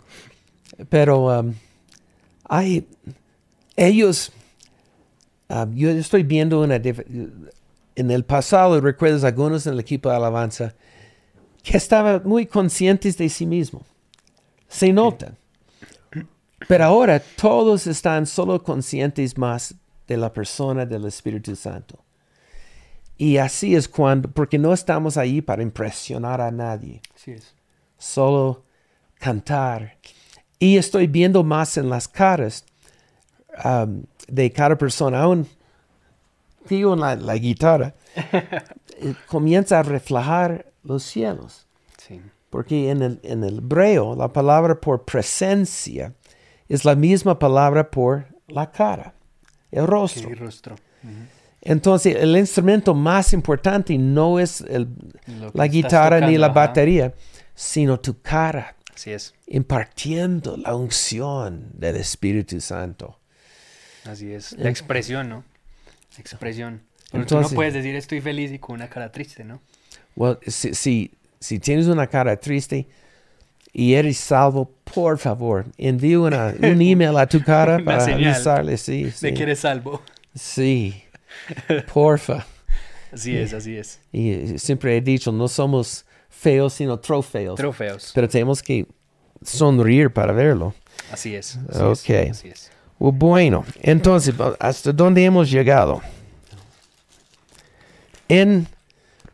Pero um, hay ellos, um, yo estoy viendo una en el pasado, recuerdas algunos en el equipo de alabanza que estaban muy conscientes de sí mismo. Se nota. Pero ahora todos están solo conscientes más de la persona del Espíritu Santo. Y así es cuando, porque no estamos ahí para impresionar a nadie Así es. solo cantar Y estoy viendo más en las caras um, de cada persona, aún digo en la, la guitarra, *laughs* eh, comienza a reflejar los cielos. Sí. Porque en el, en el hebreo la palabra por presencia es la misma palabra por la cara, el rostro. Sí, rostro. Entonces el instrumento más importante no es el- la guitarra ni tocando, la ajá. batería, sino tu cara, Así es, impartiendo la unción del Espíritu Santo. así es. La expresión, ¿no? Expresión. Porque tú no Entonces- puedes decir estoy feliz y con una cara triste, ¿no? Well, si, si, si tienes una cara triste y eres salvo, por favor, envía una, un *laughs* email a tu cara para avisarle. Sí, De sí. que eres salvo. Sí, *laughs* porfa. Así es, así es. Y siempre he dicho, no somos feos, sino trofeos. Trofeos. pero tenemos que sonreír para verlo. Así es. Así Ok. Es, así es. Bueno, entonces, ¿hasta dónde hemos llegado? En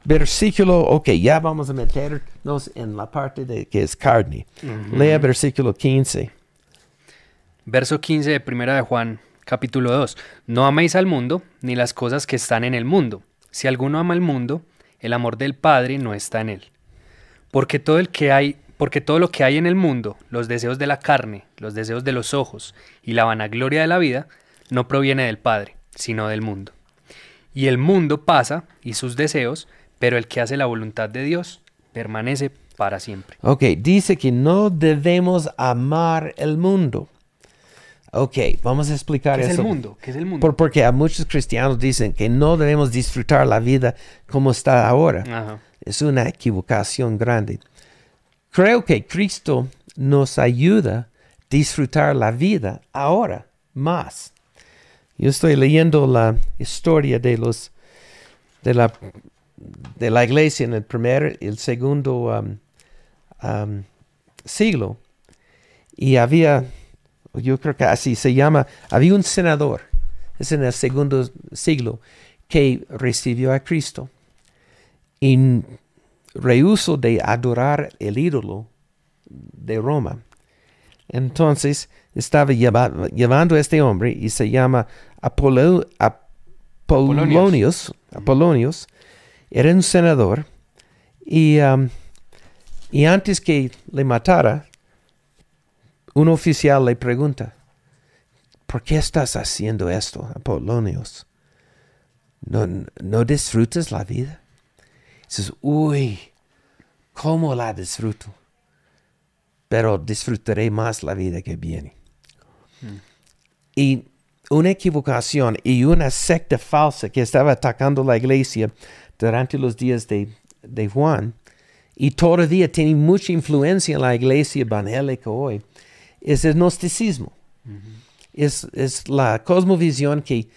versículo, ok, ya vamos a meternos en la parte de que es carne. Lea versículo 15. Verso 15 de Primera de Juan, capítulo 2. No améis al mundo, ni las cosas que están en el mundo. Si alguno ama el mundo, el amor del Padre no está en él. Porque todo el que hay, porque todo lo que hay en el mundo, los deseos de la carne, los deseos de los ojos y la vanagloria de la vida, no proviene del Padre, sino del mundo. Y el mundo pasa y sus deseos, pero el que hace la voluntad de Dios permanece para siempre. Ok, dice que no debemos amar el mundo. Ok, vamos a explicar ¿Qué es eso. el mundo? ¿Qué es el mundo? Por- porque a muchos cristianos dicen que no debemos disfrutar la vida como está ahora. Ajá. Es una equivocación grande. Creo que Cristo nos ayuda a disfrutar la vida ahora más. Yo estoy leyendo la historia de los de la de la iglesia en el primer y el segundo um, um, siglo y había yo creo que así se llama había un senador es en el segundo siglo que recibió a Cristo y rehusó de adorar el ídolo de Roma. Entonces estaba lleva- llevando a este hombre y se llama Apolo- Apolonios. Apolonios. Era un senador y, um, y antes que le matara, un oficial le pregunta, ¿por qué estás haciendo esto, Apolonios? ¿No, no disfrutas la vida? Dices, uy, ¿cómo la disfruto? Pero disfrutaré más la vida que viene. Y una equivocación y una secta falsa que estaba atacando la iglesia durante los días de, de Juan y todavía tiene mucha influencia en la iglesia evangélica hoy, es el gnosticismo. es, es la cosmovisión que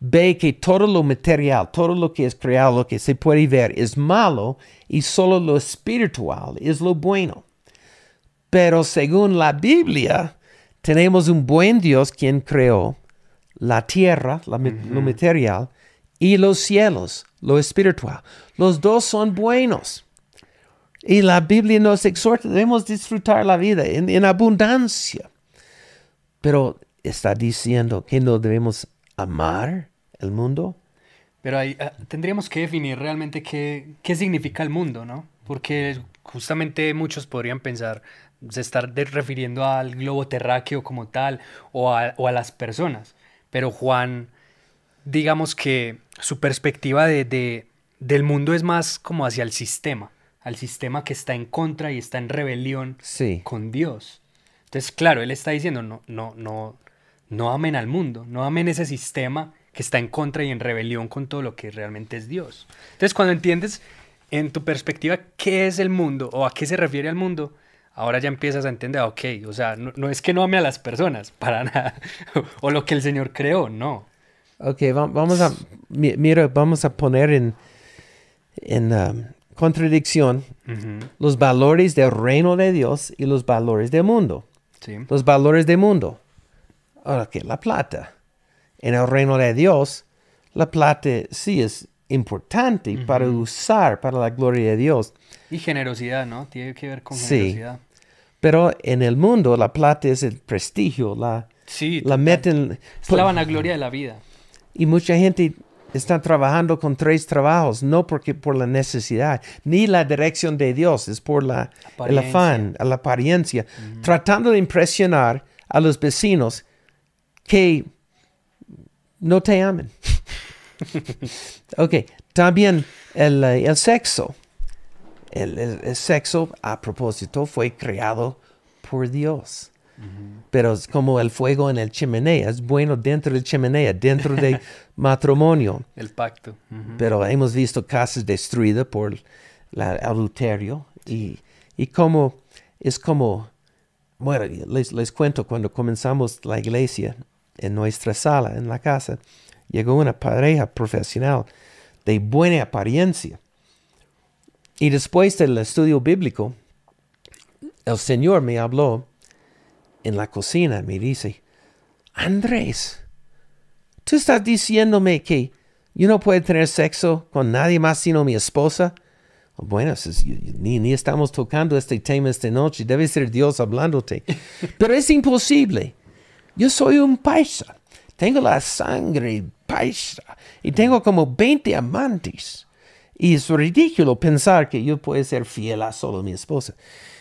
ve que todo lo material, todo lo que es creado, lo que se puede ver es malo y solo lo espiritual es lo bueno. Pero según la Biblia, tenemos un buen Dios quien creó la tierra, la lo material, y los cielos, lo espiritual. Los dos son buenos. Y la Biblia nos exhorta, debemos disfrutar la vida en, abundancia. Pero está diciendo que no debemos amar el mundo. Pero ahí ah, tendríamos que definir realmente qué, qué significa el mundo, ¿no? Porque justamente muchos podrían pensar, se de- refiriendo al globo terráqueo como tal o a, o a las personas. Pero Juan, digamos que su perspectiva de, de- del mundo es más como hacia el sistema, al sistema que está en contra y está en rebelión Sí. con Dios. Entonces, claro, él está diciendo, no, no, no, no amen al mundo, no amen ese sistema que está en contra y en rebelión con todo lo que realmente es Dios. Entonces, cuando entiendes en tu perspectiva qué es el mundo o a qué se refiere al mundo, ahora ya empiezas a entender, ah, ok, o sea, no, no es que no ame a las personas, *laughs* para nada, o lo que el Señor creó, no. Ok, va- vamos a, mi- mira, vamos a poner en, en um, contradicción Ujú, los valores del reino de Dios y los valores del mundo. Sí, Los valores del mundo. Ok, la plata. En el reino de Dios, la plata sí es importante para usar para la gloria de Dios. y generosidad, ¿no? Tiene que ver con Sí. generosidad. Pero en el mundo la plata es el prestigio, la, Sí, la meten... es la vanagloria de la vida. Y mucha gente está trabajando con tres trabajos, no porque por la necesidad, ni la dirección de Dios, es por la, el afán, la apariencia, tratando de impresionar a los vecinos que no te amen. *laughs* ok, también el, eh, el sexo. El, el- el sexo, a propósito, fue creado por Dios. Pero es como el fuego en el chimenea, es bueno dentro del chimenea, dentro del *laughs* matrimonio. El pacto. Ujú. Pero hemos visto casas destruidas por el adulterio. Y, y como es como, bueno, les, les cuento, cuando comenzamos la iglesia, en nuestra sala, en la casa, llegó una pareja profesional de buena apariencia. Y después del estudio bíblico, el Señor me habló en la cocina, me dice, Andrés, tú estás diciéndome que yo no puedo tener sexo con nadie más sino mi esposa. Bueno, es- ni, ni estamos tocando este tema esta noche, debe ser Dios hablándote. *laughs* Pero es imposible. Yo soy un paisa, tengo la sangre paisa y tengo como 20 amantes. Y es ridículo pensar que yo puedo ser fiel a solo mi esposa.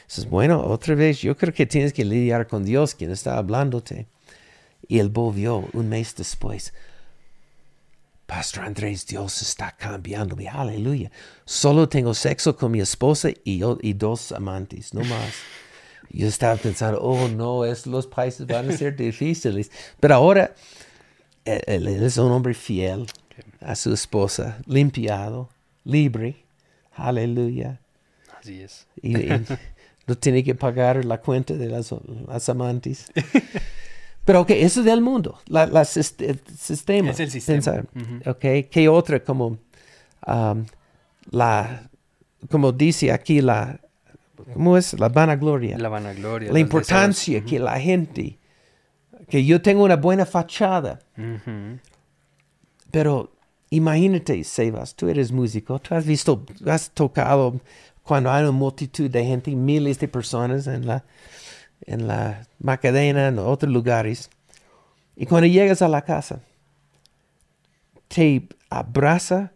Dices, bueno, otra vez, yo creo que tienes que lidiar con Dios, quien está hablándote. Y él volvió un mes después. Pastor Andrés, Dios está cambiándome. Aleluya. Solo tengo sexo con mi esposa y, yo- y dos amantes, no más. Yo estaba pensando, oh no, es, los países van a ser *laughs* difíciles. Pero ahora él, él es un hombre fiel a su esposa, limpiado, libre. Aleluya. Así es. Y, y no tiene que pagar la cuenta de las, las amantes. *laughs* Pero ok, eso es del mundo, la, la sist- el sistema. Es el sistema. pensar. Ujú. Ok, ¿qué otra como um, la, como dice aquí la, ¿cómo es? La vanagloria. La vanagloria. la importancia que la gente, que yo tengo una buena fachada, deseos. Ujú. pero imagínate, Sebas, tú eres músico, tú has visto, has tocado cuando hay una multitud de gente, miles de personas en la, en la Macadena, en otros lugares. Y cuando llegas a la casa, te abraza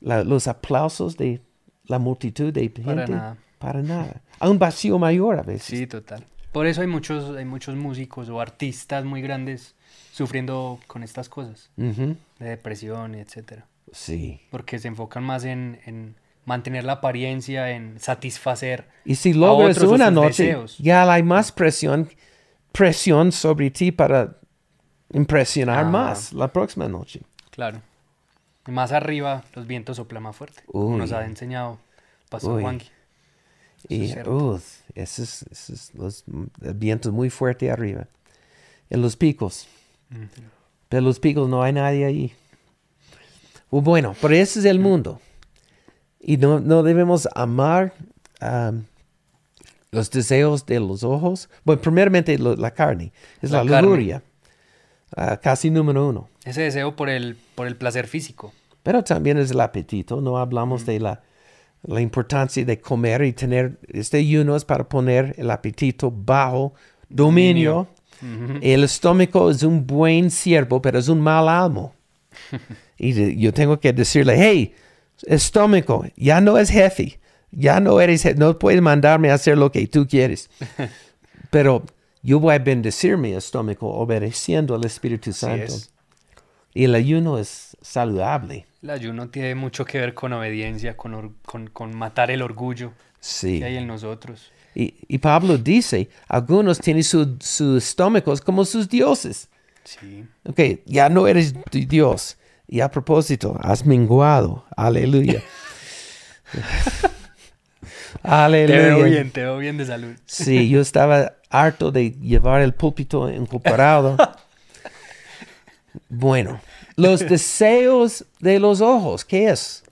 la- los aplausos de la multitud de gente. Para nada. Para nada. Hay un vacío mayor a veces. Sí, total. Por eso hay muchos, hay muchos músicos o artistas muy grandes sufriendo con estas cosas, Ujú. de depresión y etcétera. Sí. Porque se enfocan más en, en mantener la apariencia, en satisfacer. Y si logras otros una noche, deseos. ya hay más presión, presión sobre ti para impresionar Ajá. más la próxima noche. Claro. Y más arriba, los vientos soplan más fuerte. Uy. Nos ha enseñado Pastor. Juanqui. Y es uh, ese es, ese es los, el viento es muy fuerte arriba. En los picos. Ujú. Pero los picos no hay nadie ahí. Bueno, pero ese es el mundo. Y no, no debemos amar um, los deseos de los ojos. Bueno, primeramente lo- la carne. Es la, La lujuria. Ah, casi número uno. Ese deseo por el, por el placer físico. Pero también es el apetito. No hablamos de la, la importancia de comer y tener. Este ayuno es para poner el apetito bajo dominio. Ujú. El estómago es un buen siervo, pero es un mal amo. *laughs* y yo tengo que decirle, hey, estómago, ya no es jefe. Ya no eres, no puedes mandarme a hacer lo que tú quieres. *laughs* pero yo voy a bendecir mi estómago obedeciendo al Espíritu Santo. es. Y el ayuno es saludable. El ayuno tiene mucho que ver con obediencia, con, con, con matar el orgullo Sí. que hay en nosotros. Y, y Pablo dice, algunos tienen su- sus estómagos como sus dioses. Sí. Ok, ya no eres di- Dios. Y a propósito, has menguado. Aleluya. *laughs* Te Aleluya. veo bien, te veo bien de salud. Sí, yo estaba harto de llevar el púlpito incorporado. *laughs* Bueno, los deseos de los ojos, ¿qué es?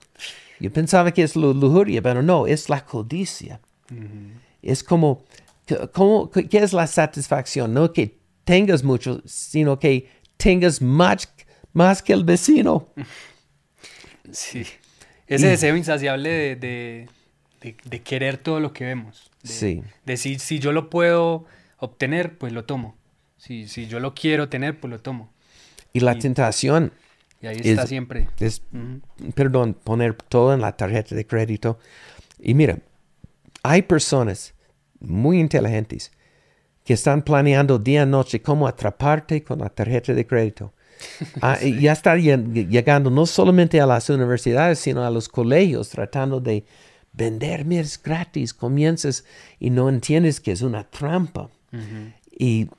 Yo pensaba que es la lujuria, pero no, es la codicia. Es como, como, ¿qué es la satisfacción? No que tengas mucho, sino que tengas más, más que el vecino. *laughs* Sí. Ese Y- deseo insaciable de, de, de, de querer todo lo que vemos. De, Sí. de si, si yo lo puedo obtener, pues lo tomo. Si, si yo lo quiero tener, pues lo tomo. Y la Y- tentación Y ahí Es- está siempre. es, perdón, poner todo en la tarjeta de crédito. Y mira, hay personas muy inteligentes que están planeando día y noche cómo atraparte con la tarjeta de crédito. Ah, *laughs* ya está lle- llegando no solamente a las universidades, sino a los colegios, tratando de vender, mira, es gratis, comienzas y no entiendes que es una trampa. Y,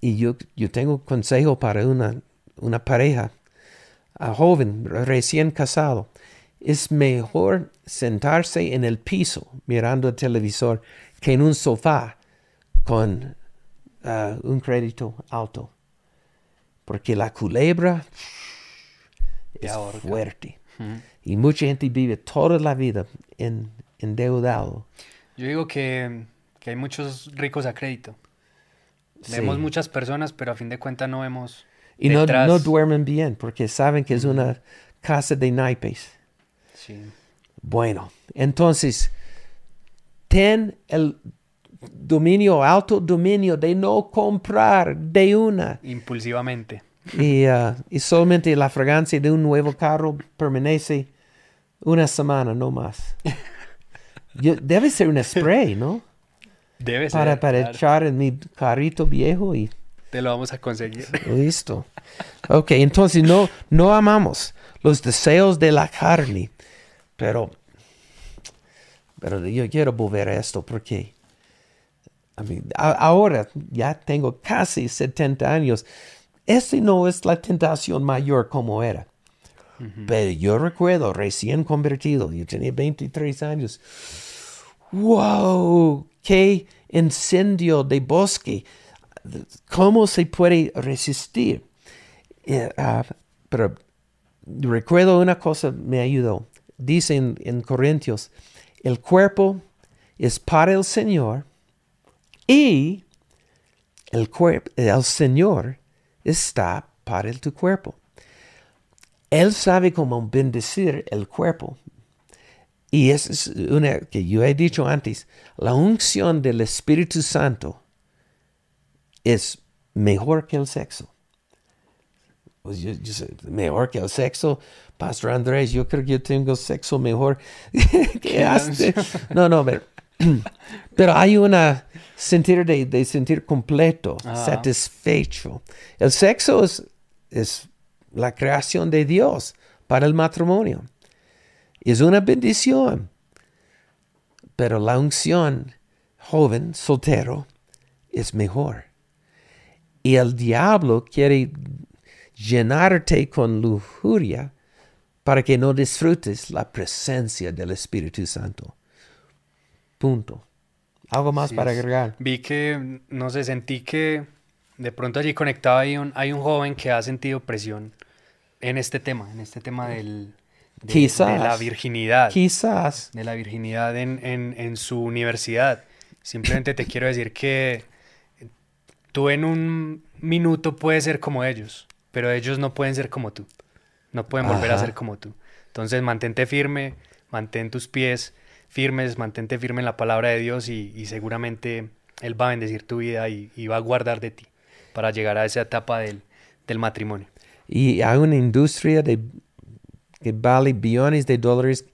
y yo, yo tengo consejo para una, una pareja a joven, recién casado. Es mejor sentarse en el piso mirando el televisor que en un sofá con ah, un crédito alto. Porque la culebra es fuerte. Y mucha gente vive toda la vida en, endeudado. Yo digo que, que hay muchos ricos a crédito. Sí. Vemos muchas personas, pero a fin de cuentas no vemos. Y no, no duermen bien porque saben que es una casa de naipes. Sí. Bueno, entonces, ten el dominio, alto dominio de no comprar de una. Impulsivamente. Y, ah, y solamente la fragancia de un nuevo carro permanece una semana, no más. *laughs* Yo- debe ser un spray, ¿no? Debe ser. Para, para claro. echar en mi carrito viejo y Te lo vamos a conseguir. Listo. Ok, entonces no, no amamos los deseos de la carne, pero, pero yo quiero volver a esto porque A- ahora ya tengo casi 70 años. Esta no es la tentación mayor como era. Pero yo recuerdo, recién convertido, yo tenía 23 años. ¡Wow! ¡Qué incendio de bosque! ¿Cómo se puede resistir? Eh, ah, pero recuerdo una cosa me ayudó. Dice en, en Corintios, el cuerpo es para el Señor y el, cuerpo, el Señor está para el, tu cuerpo. Él sabe cómo bendecir el cuerpo. Y es es una que yo he dicho antes, la unción del Espíritu Santo es mejor que el sexo. Pues yo- yo sé, mejor que el sexo, Pastor Andrés, yo creo que yo tengo sexo mejor *laughs* que hace. No, no, pero, *clears throat* pero hay una sentir de, de sentir completo, Ah. satisfecho. El sexo es, es la creación de Dios para el matrimonio. Es una bendición. Pero la unción joven, soltero, es mejor. Y el diablo quiere llenarte con lujuria para que no disfrutes la presencia del Espíritu Santo. Punto. ¿Algo más Sí, para agregar? Vi que, no sé, sentí que de pronto allí conectado hay un, hay un joven que ha sentido presión en este tema, en este tema del, de, Quizás. de la virginidad. Quizás. de la virginidad en, en- en su universidad. Simplemente te quiero decir que tú en un minuto puedes ser como ellos, pero ellos no pueden ser como tú. No pueden volver a ser como tú. Entonces mantente firme, mantén tus pies firmes, mantente firme en la palabra de Dios y, y seguramente Él va a bendecir tu vida y, y va a guardar de ti para llegar a esa etapa del, del matrimonio. Y hay una industria de, que vale billones de dólares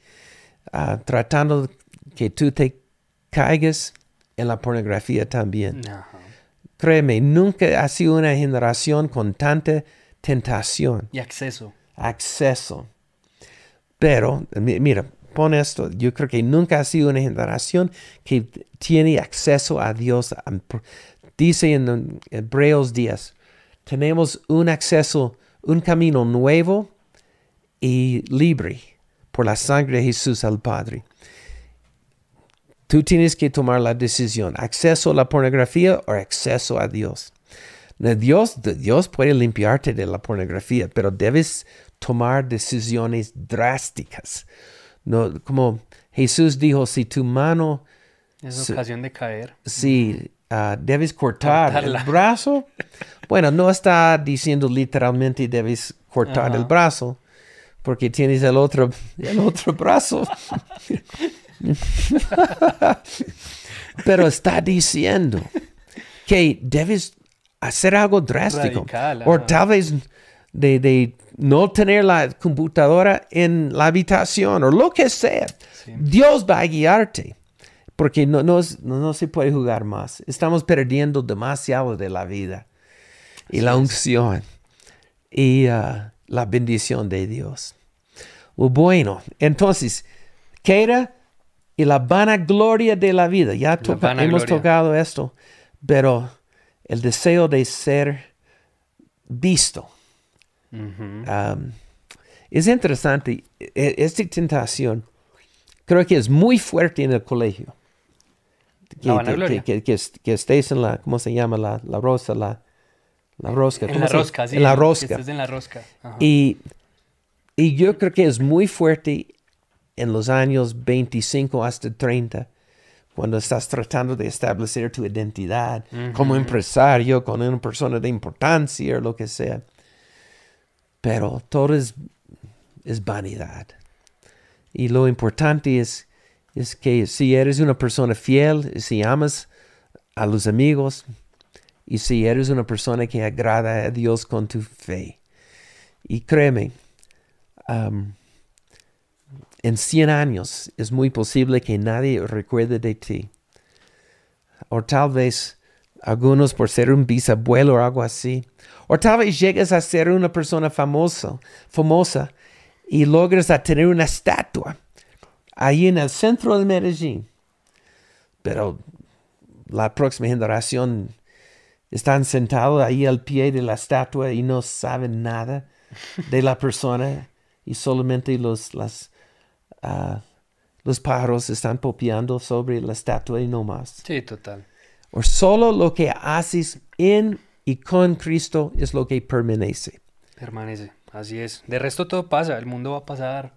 ah, tratando que tú te caigas en la pornografía también. Créeme, nunca ha sido una generación con tanta tentación, Y acceso. acceso. Pero, mi- mira, pon esto, yo creo que nunca ha sido una generación que tiene acceso a Dios. Dice en Hebreos 10, tenemos un acceso, un camino nuevo y libre por la sangre de Jesús al Padre. Tú tienes que tomar la decisión, acceso a la pornografía o acceso a Dios. Dios, Dios puede limpiarte de la pornografía, pero debes tomar decisiones drásticas. No, como Jesús dijo, si tu mano, Es ocasión de caer. si ah, debes cortar Cortarla. el brazo, *laughs* bueno, no está diciendo literalmente debes cortar el brazo, porque tienes el otro, el otro brazo. *laughs* Pero está diciendo que debes hacer algo drástico. Radical, o tal vez de, de no tener la computadora en la habitación o lo que sea. Dios va a guiarte. Porque no, no, no, se puede jugar más. Estamos perdiendo demasiado de la vida. Y la unción. Y ah, la bendición de Dios. Bueno, entonces, ¿qué era? Y la vanagloria de la vida. Ya toca- hemos tocado esto. Pero el deseo de ser visto. Um, es interesante, e- esta tentación creo que es muy fuerte en el colegio. Que, estés en la, ¿cómo se llama? La, la rosa, la, la rosca. En ¿cómo la rosca, sí. En la rosca. estés en la rosca. Ajá. Y, y yo creo que es muy fuerte en los años 25 hasta 30, cuando estás tratando de establecer tu identidad como empresario, como una persona de importancia o lo que sea. Pero todo es, es vanidad. Y lo importante es, es que si eres una persona fiel, si amas a los amigos y si eres una persona que agrada a Dios con tu fe. Y créeme, am, en 100 años es muy posible que nadie recuerde de ti. O tal vez algunos por ser un bisabuelo o algo así. O tal vez llegues a ser una persona famosa, famosa y logres a tener una estatua ahí en el centro de Medellín. Pero la próxima generación están sentados ahí al pie de la estatua y no saben nada de la persona y solamente los, las, ah, los pájaros están popeando sobre la estatua y no más. Sí, total. O solo lo que haces en y con Cristo es lo que permanece. Permanece. Así es. De resto todo pasa. El mundo va a pasar.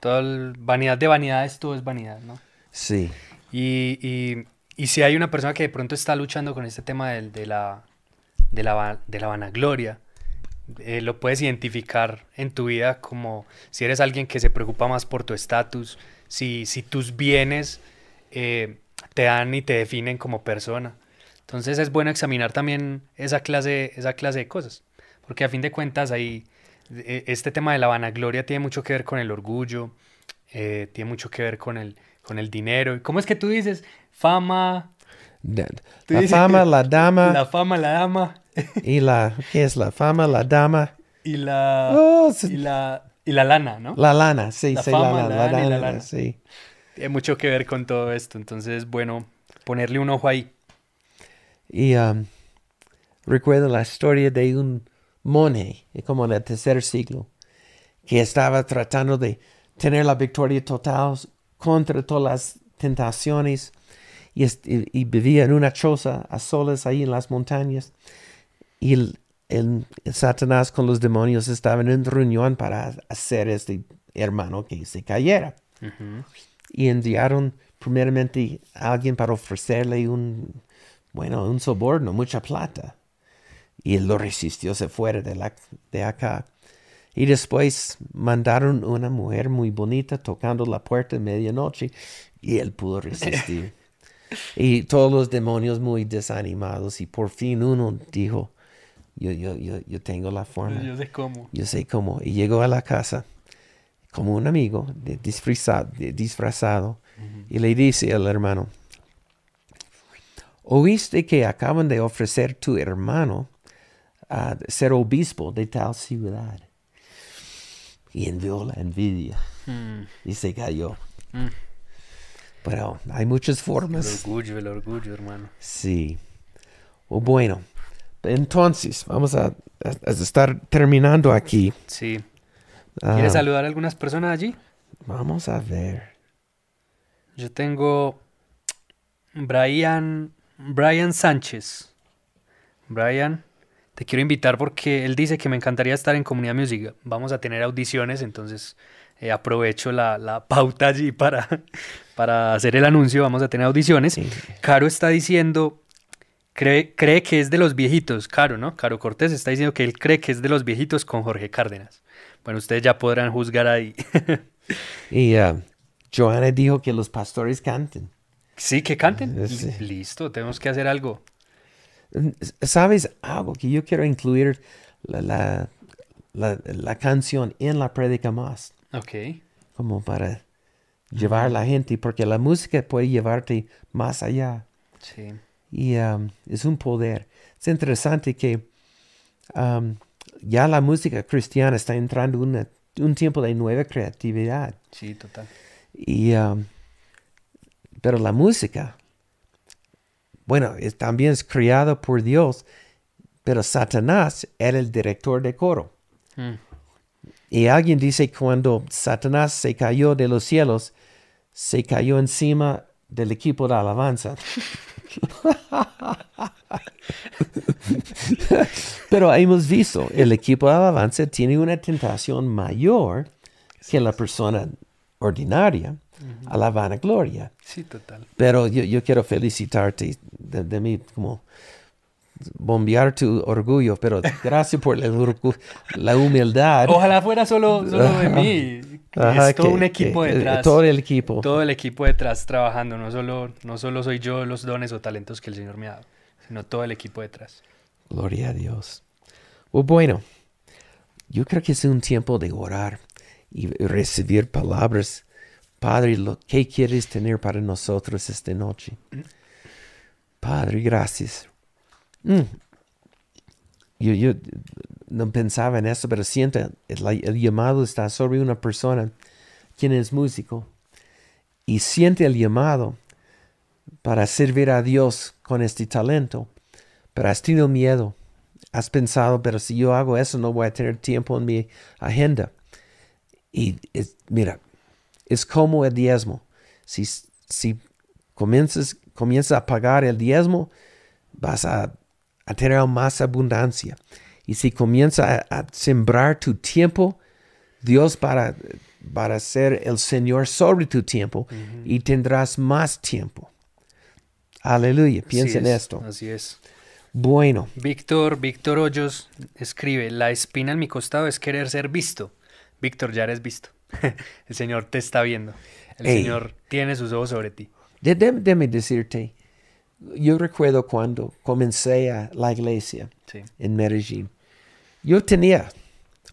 Toda el- vanidad de vanidades, todo es vanidad, ¿no? Sí, Y, y, y si hay una persona que de pronto está luchando con este tema del- de, la, de, la, de la vanagloria, eh, lo puedes identificar en tu vida como si eres alguien que se preocupa más por tu estatus, si, si tus bienes eh, te dan y te definen como persona. Entonces es bueno examinar también esa clase, esa clase de cosas, porque a fin de cuentas ahí eh, este tema de la vanagloria tiene mucho que ver con el orgullo, eh, tiene mucho que ver con el, con el dinero. ¿Y ¿Cómo es que tú dices? Fama, Tú la dices- fama, la dama la fama, la dama y la... ¿Qué es la fama, la dama? y la, Oh, y la, y la lana, ¿no? La lana, sí, La sí, fama, la, la lana, lana y la lana, lana. sí. Tiene mucho que ver con todo esto, entonces es bueno ponerle un ojo ahí. Y um, recuerdo la historia de un monje, como en el tercer siglo, que estaba tratando de tener la victoria total contra todas las tentaciones y, y- vivía en una choza a solas ahí en las montañas. Y el, el- el Satanás con los demonios estaban en reunión para hacer este hermano que se cayera y enviaron primeramente a alguien para ofrecerle un, bueno, un soborno, mucha plata. Y él lo resistió, se fuera de, la, de acá. Y después mandaron una mujer muy bonita tocando la puerta en medianoche y él pudo resistir. *laughs* y todos los demonios muy desanimados y por fin uno dijo, yo, yo, yo, yo tengo la forma. Yo sé cómo. Yo sé cómo. Y llegó a la casa como un amigo de disfrazado, de- disfrazado y le dice al hermano, oíste que acaban de ofrecer tu hermano a ser obispo de tal ciudad. Y envió la envidia Mm, y se cayó. mm. Pero hay muchas El formas. orgullo, el orgullo, hermano. Sí. O bueno, entonces vamos a, a- a estar terminando aquí. Sí. ¿Quieres Ah, saludar a algunas personas allí? Vamos a ver. Yo tengo Brian, Brian Sánchez. Brian, te quiero invitar porque él dice que me encantaría estar en Comunidad Music. Vamos a tener audiciones, entonces eh, aprovecho la, la pauta allí para, *laughs* para hacer el anuncio. Vamos a tener audiciones. Sí. Caro está diciendo, cree, cree que es de los viejitos. Caro, ¿no? Caro Cortés está diciendo que él cree que es de los viejitos con Jorge Cárdenas. Bueno, ustedes ya podrán juzgar ahí. *laughs* Y ah, Joana dijo que los pastores canten. Sí, que canten. Eh, sí. Listo, tenemos que hacer algo. ¿Sabes algo que yo quiero incluir la, la, la, la canción en la prédica más? Ok. Como para llevar a la gente, porque la música puede llevarte más allá. Sí. Y um, es un poder. Es interesante que um, ya la música cristiana está entrando en un tiempo de nueva creatividad. Sí, total. Y, um, pero la música, bueno, es, también es creada por Dios, pero Satanás era el director de coro. Mm. Y alguien dice cuando Satanás se cayó de los cielos, se cayó encima del equipo de alabanza. Pero hemos visto, el equipo de alabanza tiene una tentación mayor que la persona ordinaria a la vanagloria. Sí, total. Pero yo, yo quiero felicitarte de, de mí, como bombear tu orgullo, pero *laughs* gracias por la, la humildad. Ojalá fuera solo, solo de mí. *laughs* Ajá, es todo que- un equipo que- detrás. Todo el equipo. todo el equipo detrás trabajando. No solo, no solo soy yo los dones o talentos que el Señor me ha dado, sino todo el equipo detrás. Gloria a Dios. Oh, bueno, yo creo que es un tiempo de orar y recibir palabras. Padre, lo que quieres tener para nosotros esta noche? Padre, gracias. Mm. Yo, yo no pensaba en eso, pero siento el, el llamado está sobre una persona quien es músico y siente el llamado para servir a Dios con este talento, pero has tenido miedo. Has pensado, pero si yo hago eso no voy a tener tiempo en mi agenda. Y es- mira, es como el diezmo. Si, si comienzas, comienzas a pagar el diezmo, vas a, a tener más abundancia. Y si comienzas a, a sembrar tu tiempo, Dios para, para ser el Señor sobre tu tiempo y tendrás más tiempo. Aleluya, piensa en es, esto. Así es. Bueno, Víctor, Víctor Hoyos escribe, la espina en mi costado es querer ser visto. Víctor, ya eres visto. *laughs* el Señor te está viendo. El Ey. Señor tiene sus ojos sobre ti. de- de- déjame decirte, yo recuerdo cuando comencé a la iglesia Sí. en Medellín, yo tenía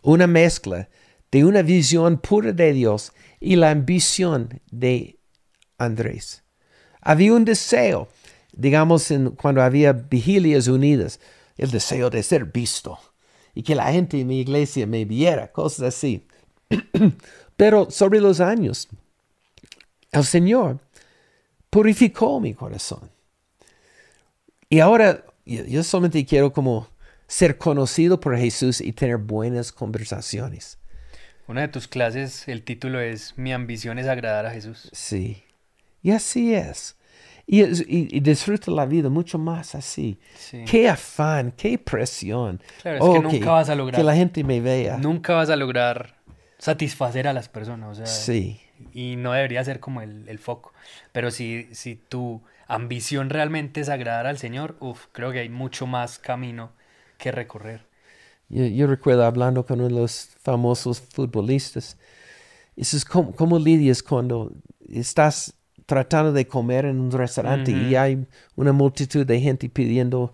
una mezcla de una visión pura de Dios y la ambición de Andrés. Había un deseo, digamos, en, cuando había vigilias unidas, el deseo de ser visto y que la gente en mi iglesia me viera, cosas así. *clears throat* Pero sobre los años, el Señor purificó mi corazón. Y ahora yo, solamente quiero como ser conocido por Jesús y tener buenas conversaciones. Una de tus clases, el título es Mi ambición es agradar a Jesús. Sí. Y así es. Y, y- y disfruta la vida mucho más así. Sí. Qué afán, qué presión. Claro, es que nunca vas a Que lograr. la gente me vea. Nunca vas a lograr satisfacer a las personas. O sea, Sí. y no debería ser como el, el foco. Pero si, si tu ambición realmente es agradar al Señor, uf, creo que hay mucho más camino que recorrer. Yo, yo recuerdo hablando con uno de los famosos futbolistas. Eso es como, como lidias cuando estás tratando de comer en un restaurante y hay una multitud de gente pidiendo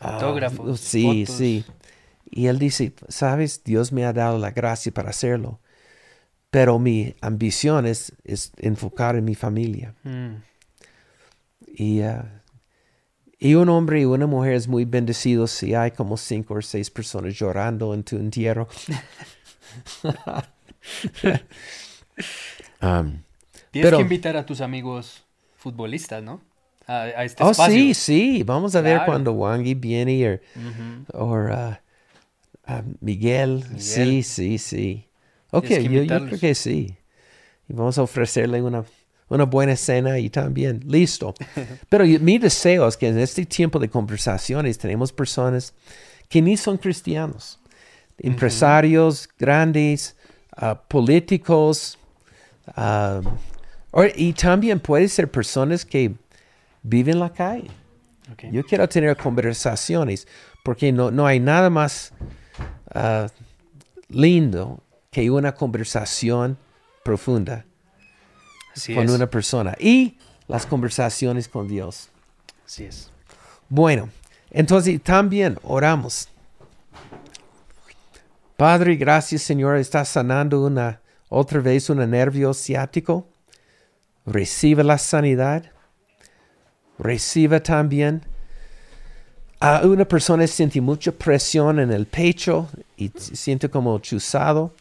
ah, Autógrafos, sí, fotos. sí. Y él dice, sabes, Dios me ha dado la gracia para hacerlo, pero mi ambición es, es enfocar en mi familia. Mm, Y, ah, y un hombre y una mujer es muy bendecido si hay como cinco o seis personas llorando en tu entierro. *laughs* Um, Tienes Pero- que invitar a tus amigos futbolistas, ¿no? A, a este oh, espacio. sí, sí. Vamos a ver Claro. cuando Wangi viene o Ujú. or, uh, Miguel. Sí, sí, sí. Ok, yo, yo creo que sí. Y vamos a ofrecerle una, una buena cena y también. Listo. *laughs* Pero yo- mi deseo es que en este tiempo de conversaciones tenemos personas que ni son cristianos. Empresarios grandes, uh, políticos. um, or- y también puede ser personas que viven en la calle. Ok. Yo quiero tener conversaciones porque no, no hay nada más ah, lindo que una conversación profunda. Así con es. una persona y las conversaciones con Dios. Así es. Bueno, entonces también oramos. Padre, gracias Señor, estás sanando una otra vez un nervio ciático. Recibe la sanidad. Recibe también a una persona siente mucha presión en el pecho y se siente como chuzado,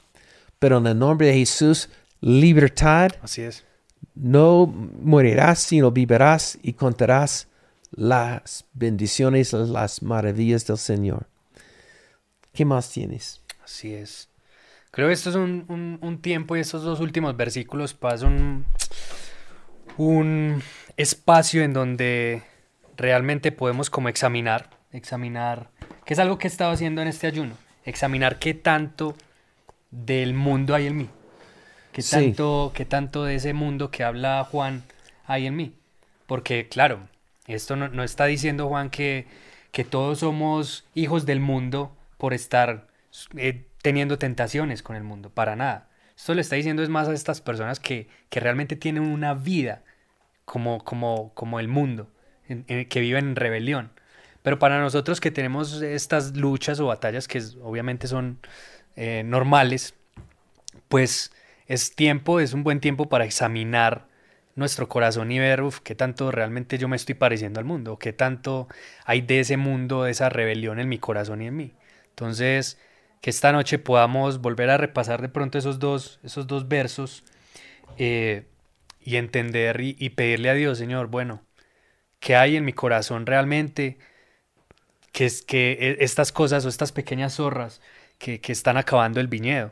pero en el nombre de Jesús, libertad, Así es. no morirás, sino vivirás y contarás las bendiciones, las maravillas del Señor. ¿Qué más tienes? Así es. Creo que esto es un, un- un tiempo y estos dos últimos versículos pasan un, un espacio en donde realmente podemos como examinar, examinar, que es algo que he estado haciendo en este ayuno, examinar qué tanto del mundo hay en mí, qué Sí. tanto, qué tanto de ese mundo que habla Juan hay en mí. Porque claro, esto no, no está diciendo Juan que, que todos somos hijos del mundo por estar eh, teniendo tentaciones con el mundo, para nada. Esto le está diciendo es más a estas personas que, que realmente tienen una vida como, como, como el mundo, que viven en rebelión. Pero para nosotros que tenemos estas luchas o batallas que obviamente son eh, normales, pues es tiempo, es un buen tiempo para examinar nuestro corazón y ver, uf, qué tanto realmente yo me estoy pareciendo al mundo, qué tanto hay de ese mundo, de esa rebelión en mi corazón y en mí. Entonces, que esta noche podamos volver a repasar de pronto esos dos, esos dos versos eh, y entender y, y pedirle a Dios, Señor, bueno, ¿qué hay en mi corazón realmente? Que es que e- estas cosas o estas pequeñas zorras que, que están acabando el viñedo.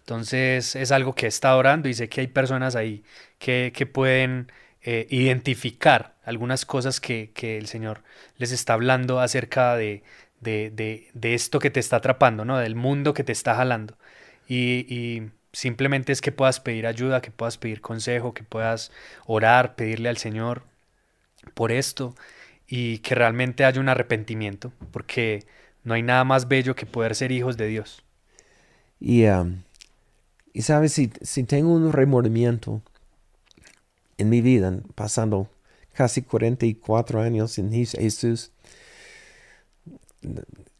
Entonces es algo que estado orando y sé que hay personas ahí que, que pueden eh, identificar algunas cosas que, que el Señor les está hablando acerca de, de, de- de esto que te está atrapando, ¿no? Del mundo que te está jalando. Y, y simplemente es que puedas pedir ayuda, que puedas pedir consejo, que puedas orar, pedirle al Señor por esto y que realmente haya un arrepentimiento, porque no hay nada más bello que poder ser hijos de Dios. Y, um, y sabes, si, si tengo un remordimiento en mi vida, pasando casi 44 años en Jes- Jesús,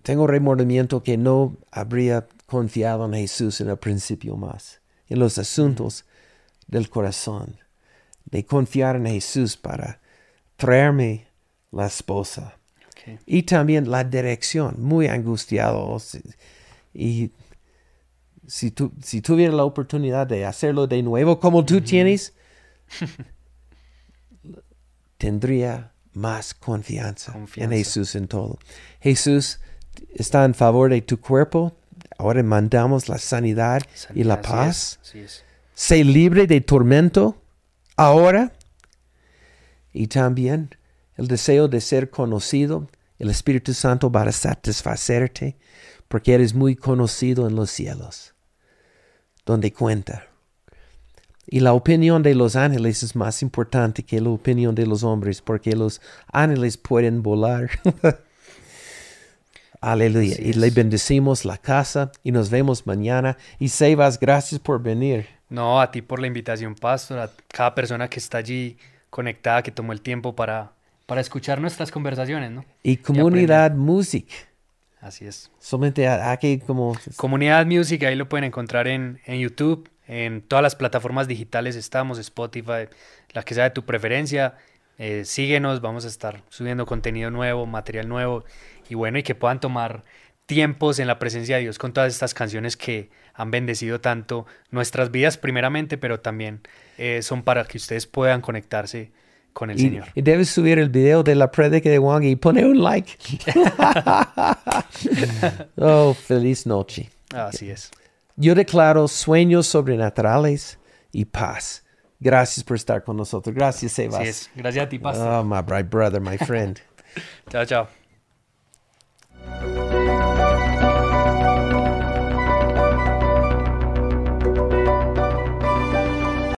tengo remordimiento que no habría confiado en Jesús en el principio más, en los asuntos del corazón, de confiar en Jesús para traerme la esposa. Y también la dirección, muy angustiado. Y si, tu, si tuviera la oportunidad de hacerlo de nuevo como tú tienes, *laughs* tendría más confianza, Confianza. en Jesús en todo. Jesús está en favor de tu cuerpo. Ahora mandamos la sanidad y la Así es, paz. así es. Sé libre de tormento ahora. Y también el deseo de ser conocido. El Espíritu Santo va a satisfacerte porque eres muy conocido en los cielos, donde cuenta. Y la opinión de los ángeles es más importante que la opinión de los hombres porque los ángeles pueden volar. *laughs* Aleluya. Y le bendecimos la casa y nos vemos mañana. Y Sebas, gracias por venir. No, a ti por la invitación, Pastor, a cada persona que está allí conectada, que tomó el tiempo para, para escuchar nuestras conversaciones, ¿no? Y comunidad music. Así es. Solamente aquí como... Comunidad Music, ahí lo pueden encontrar en, en YouTube, en todas las plataformas digitales estamos, Spotify, la que sea de tu preferencia. Eh, síguenos, vamos a estar subiendo contenido nuevo, material nuevo y bueno, y que puedan tomar tiempos en la presencia de Dios con todas estas canciones que han bendecido tanto nuestras vidas primeramente, pero también eh, son para que ustedes puedan conectarse con el Y, Señor. y debes subir el video de la prédica de Wang y poner un like. *laughs* oh, feliz noche. Así es. Yo declaro sueños sobrenaturales y paz. Gracias por estar con nosotros. Gracias, Sebas. Así es. Gracias a ti, Pastor. Oh, my bright brother, my friend. *laughs* Chao, chao.